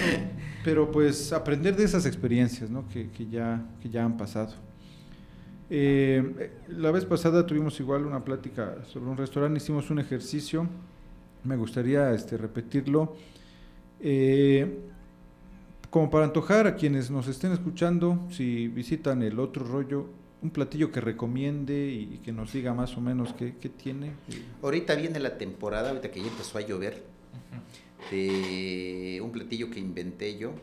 Pero pues aprender de esas experiencias, ¿no? Que, que ya, que ya han pasado. Eh, la vez pasada tuvimos igual una plática sobre un restaurante, hicimos un ejercicio, me gustaría este, repetirlo, eh, como para antojar a quienes nos estén escuchando, si visitan el otro rollo, un platillo que recomiende y, que nos diga más o menos qué, tiene. Ahorita viene la temporada, ahorita que ya empezó a llover, de un platillo que inventé yo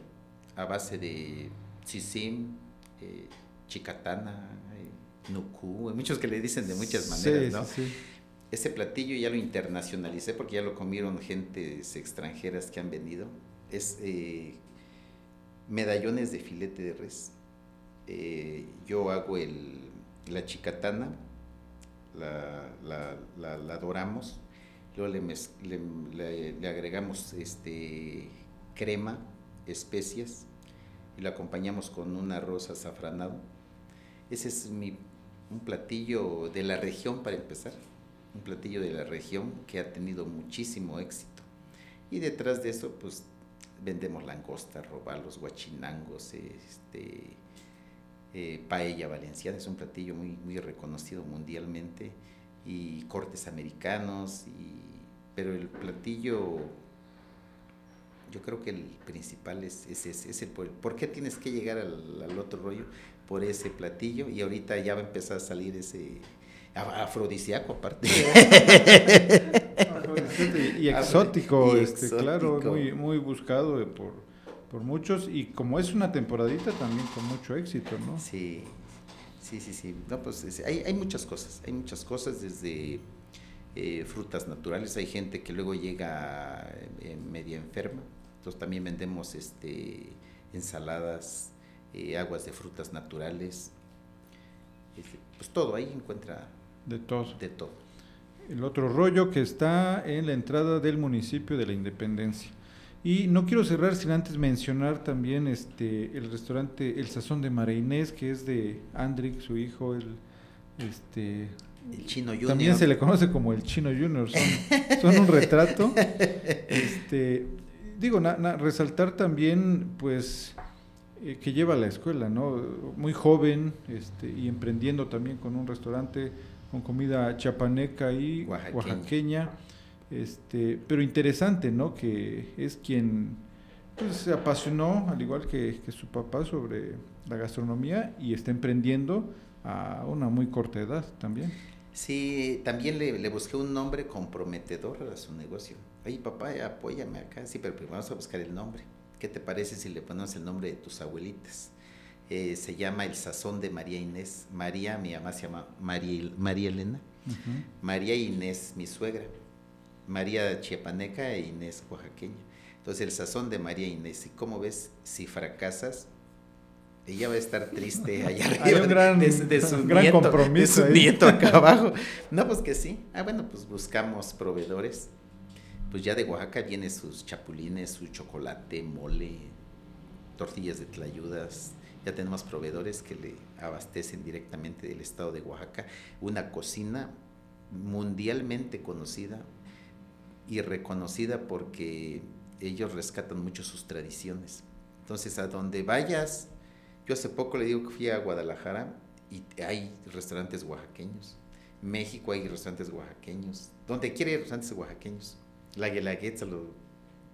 a base de sisim, eh, chicatana, eh, nuku, hay muchos que le dicen de muchas maneras, ¿no? Ese platillo ya lo internacionalicé porque ya lo comieron gentes extranjeras que han venido. Es eh, medallones de filete de res eh, yo hago el, la chicatana, la, la, doramos, luego le, le, agregamos este, crema, especias y lo acompañamos con un arroz azafranado. Ese es mi un platillo de la región para empezar, un platillo de la región que ha tenido muchísimo éxito. Y detrás de eso, pues vendemos langosta, robalos, guachinangos, este, eh, paella valenciana, es un platillo muy, muy reconocido mundialmente, y cortes americanos, y, pero el platillo, yo creo que el principal es, es, es, el, ¿por qué tienes que llegar al, al otro rollo? Por ese platillo, y ahorita ya va a empezar a salir ese afrodisíaco aparte. y, exótico, este, claro, muy, muy buscado por, por muchos y como es una temporadita también con mucho éxito, ¿no? Sí, sí, sí, sí. No, pues hay, hay muchas cosas, hay muchas cosas desde eh, frutas naturales, hay gente que luego llega eh, media enferma, entonces también vendemos este ensaladas, eh, aguas de frutas naturales, este, pues todo ahí encuentra de todo. De todo. El otro rollo que está en la entrada del municipio de la Independencia. Y no quiero cerrar sin antes mencionar también este el restaurante El Sazón de María Inés, que es de Andrick, su hijo, el este el Chino Junior. También se le conoce como el Chino Junior, son, un retrato. Este, digo, resaltar también, pues, eh, que lleva a la escuela, ¿no? Muy joven este, y emprendiendo también con un restaurante con comida chapaneca y oaxaqueña. Este, pero interesante, ¿no? Que es quien pues, se apasionó, al igual que, su papá, sobre la gastronomía y está emprendiendo a una muy corta edad también. Sí, también le, le busqué un nombre comprometedor a su negocio. Oye, papá, apóyame acá. Sí, pero primero vamos a buscar el nombre. ¿Qué te parece si le ponemos el nombre de tus abuelitas? Eh, se llama El Sazón de María Inés. María, mi mamá se llama María, María Elena. María Inés, mi suegra. María Chiapaneca e Inés Oaxaqueña. Entonces, el sazón de María Inés. Y como ves, si fracasas, ella va a estar triste allá arriba gran, de, su, gran compromiso de su nieto acá abajo. No, pues que sí. Ah, bueno, pues buscamos proveedores. Pues ya de Oaxaca vienen sus chapulines, su chocolate, mole, tortillas de tlayudas, ya tenemos proveedores que le abastecen directamente del estado de Oaxaca, una cocina mundialmente conocida y reconocida porque ellos rescatan mucho sus tradiciones. Entonces, a donde vayas, yo hace poco le digo que fui a Guadalajara y hay restaurantes oaxaqueños. México hay restaurantes oaxaqueños. Donde quiere hay restaurantes oaxaqueños. La Guelaguetza lo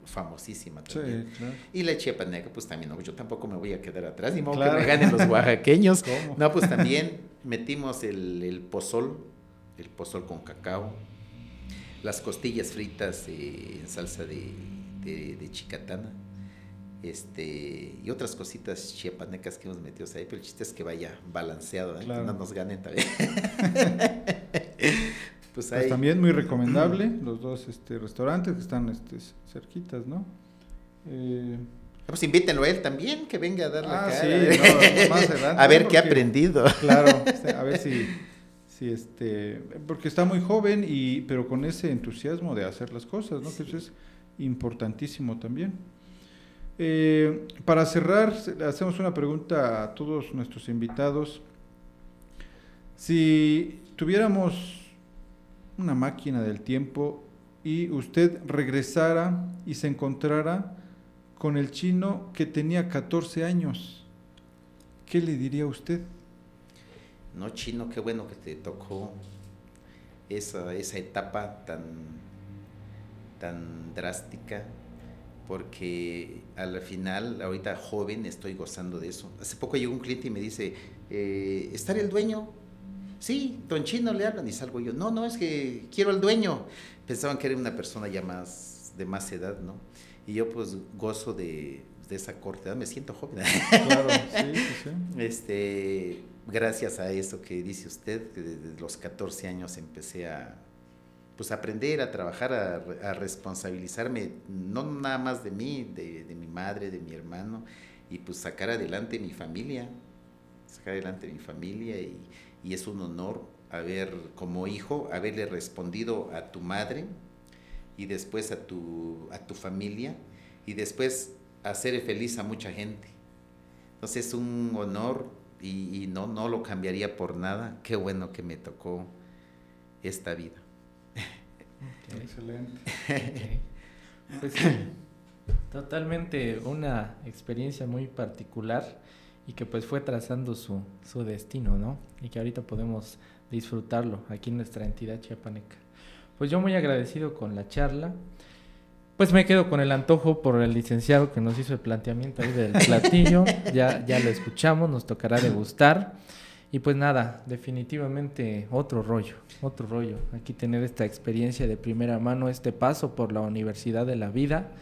famosísima también. Y la chiapaneca, pues también, no, yo tampoco me voy a quedar atrás, ni modo que me ganen los oaxaqueños. No, pues también metimos el, pozol, el pozol con cacao, las costillas fritas en salsa de, de, chicatana, este, y otras cositas chiapanecas que hemos metido ahí, pero el chiste es que vaya balanceado, ¿eh? no nos ganen también. Pues, pues también muy recomendable los dos este, restaurantes que están este, cerquitas, ¿no? Eh, pues invítenlo a él también, que venga a dar la ah, cara. Sí, más adelante, a ver qué ha aprendido. Claro, a ver si, este, porque está muy joven y, pero con ese entusiasmo de hacer las cosas, ¿no? Que eso es importantísimo también. Eh, para cerrar, hacemos una pregunta a todos nuestros invitados. Si tuviéramos una máquina del tiempo y usted regresara y se encontrara con el chino que tenía 14 años, ¿qué le diría usted? No, chino, qué bueno que te tocó esa, esa etapa tan, tan drástica, porque al final, ahorita joven, estoy gozando de eso. Hace poco llegó un cliente y me dice, eh, ¿estar el dueño? sí, don Chino le hablan y salgo yo, no, no, es que quiero al dueño. Pensaban que era una persona ya más, de más edad, ¿no? Y yo pues gozo de, esa corta edad, me siento joven. Claro, sí, sí, Este, gracias a eso que dice usted, que desde los 14 años empecé a pues aprender, a trabajar, a, responsabilizarme, no nada más de mí, de, de mi madre, de mi hermano, y pues sacar adelante mi familia, sacar adelante mi familia y, y es un honor haber, como hijo, haberle respondido a tu madre y después a tu, a tu familia y después hacer feliz a mucha gente. Entonces es un honor y, no, no lo cambiaría por nada. Qué bueno que me tocó esta vida. Excelente. Pues totalmente una experiencia muy particular y que pues fue trazando su, su destino, ¿no? Y que ahorita podemos disfrutarlo aquí en nuestra entidad chiapaneca. Pues yo muy agradecido con la charla. Pues me quedo con el antojo por el licenciado que nos hizo el planteamiento ahí del platillo. ya, ya lo escuchamos, nos tocará degustar. Y pues nada, definitivamente otro rollo, otro rollo. Aquí tener esta experiencia de primera mano, este paso por la Universidad de la Vida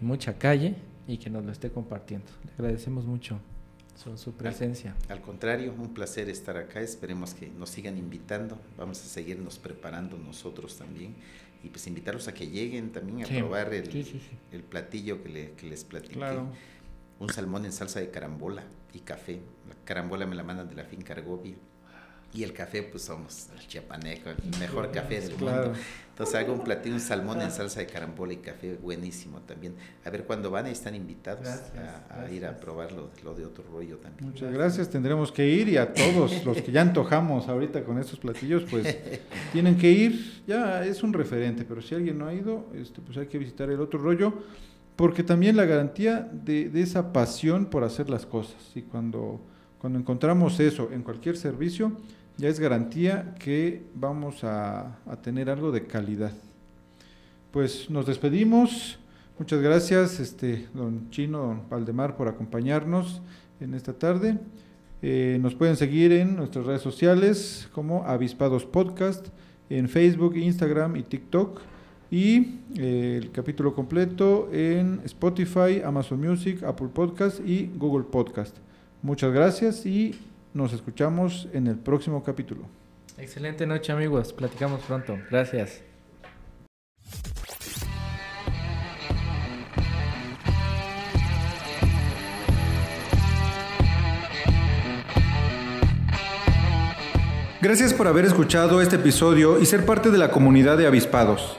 y mucha calle y que nos lo esté compartiendo. Le agradecemos mucho su, su presencia. Al, contrario, un placer estar acá. Esperemos que nos sigan invitando. Vamos a seguirnos preparando nosotros también y pues invitarlos a que lleguen también a probar el, el platillo que, que les platiqué. Un salmón en salsa de carambola y café. La carambola me la mandan de la finca Argovia. Y el café, pues somos el chiapaneco, el mejor café del mundo. Entonces hago un platillo, un salmón en salsa de carambola y café, buenísimo también. A ver, cuando van, están invitados a, ir a probar lo, de otro rollo también. Muchas gracias, tendremos que ir y a todos los que ya antojamos ahorita con estos platillos, pues tienen que ir. Ya es un referente, pero si alguien no ha ido, este, pues hay que visitar el otro rollo porque también la garantía de, esa pasión por hacer las cosas. Y cuando, cuando encontramos eso en cualquier servicio, ya es garantía que vamos a, tener algo de calidad. Pues nos despedimos. Muchas gracias, este, don Chino, don Valdemar, por acompañarnos en esta tarde. Eh, nos pueden seguir en nuestras redes sociales como Avispados Podcast, en Facebook, Instagram y TikTok y eh, el capítulo completo en Spotify, Amazon Music, Apple Podcast y Google Podcast. Muchas gracias y nos escuchamos en el próximo capítulo. Excelente noche amigos, platicamos pronto. Gracias. Gracias por haber escuchado este episodio y ser parte de la comunidad de avispados.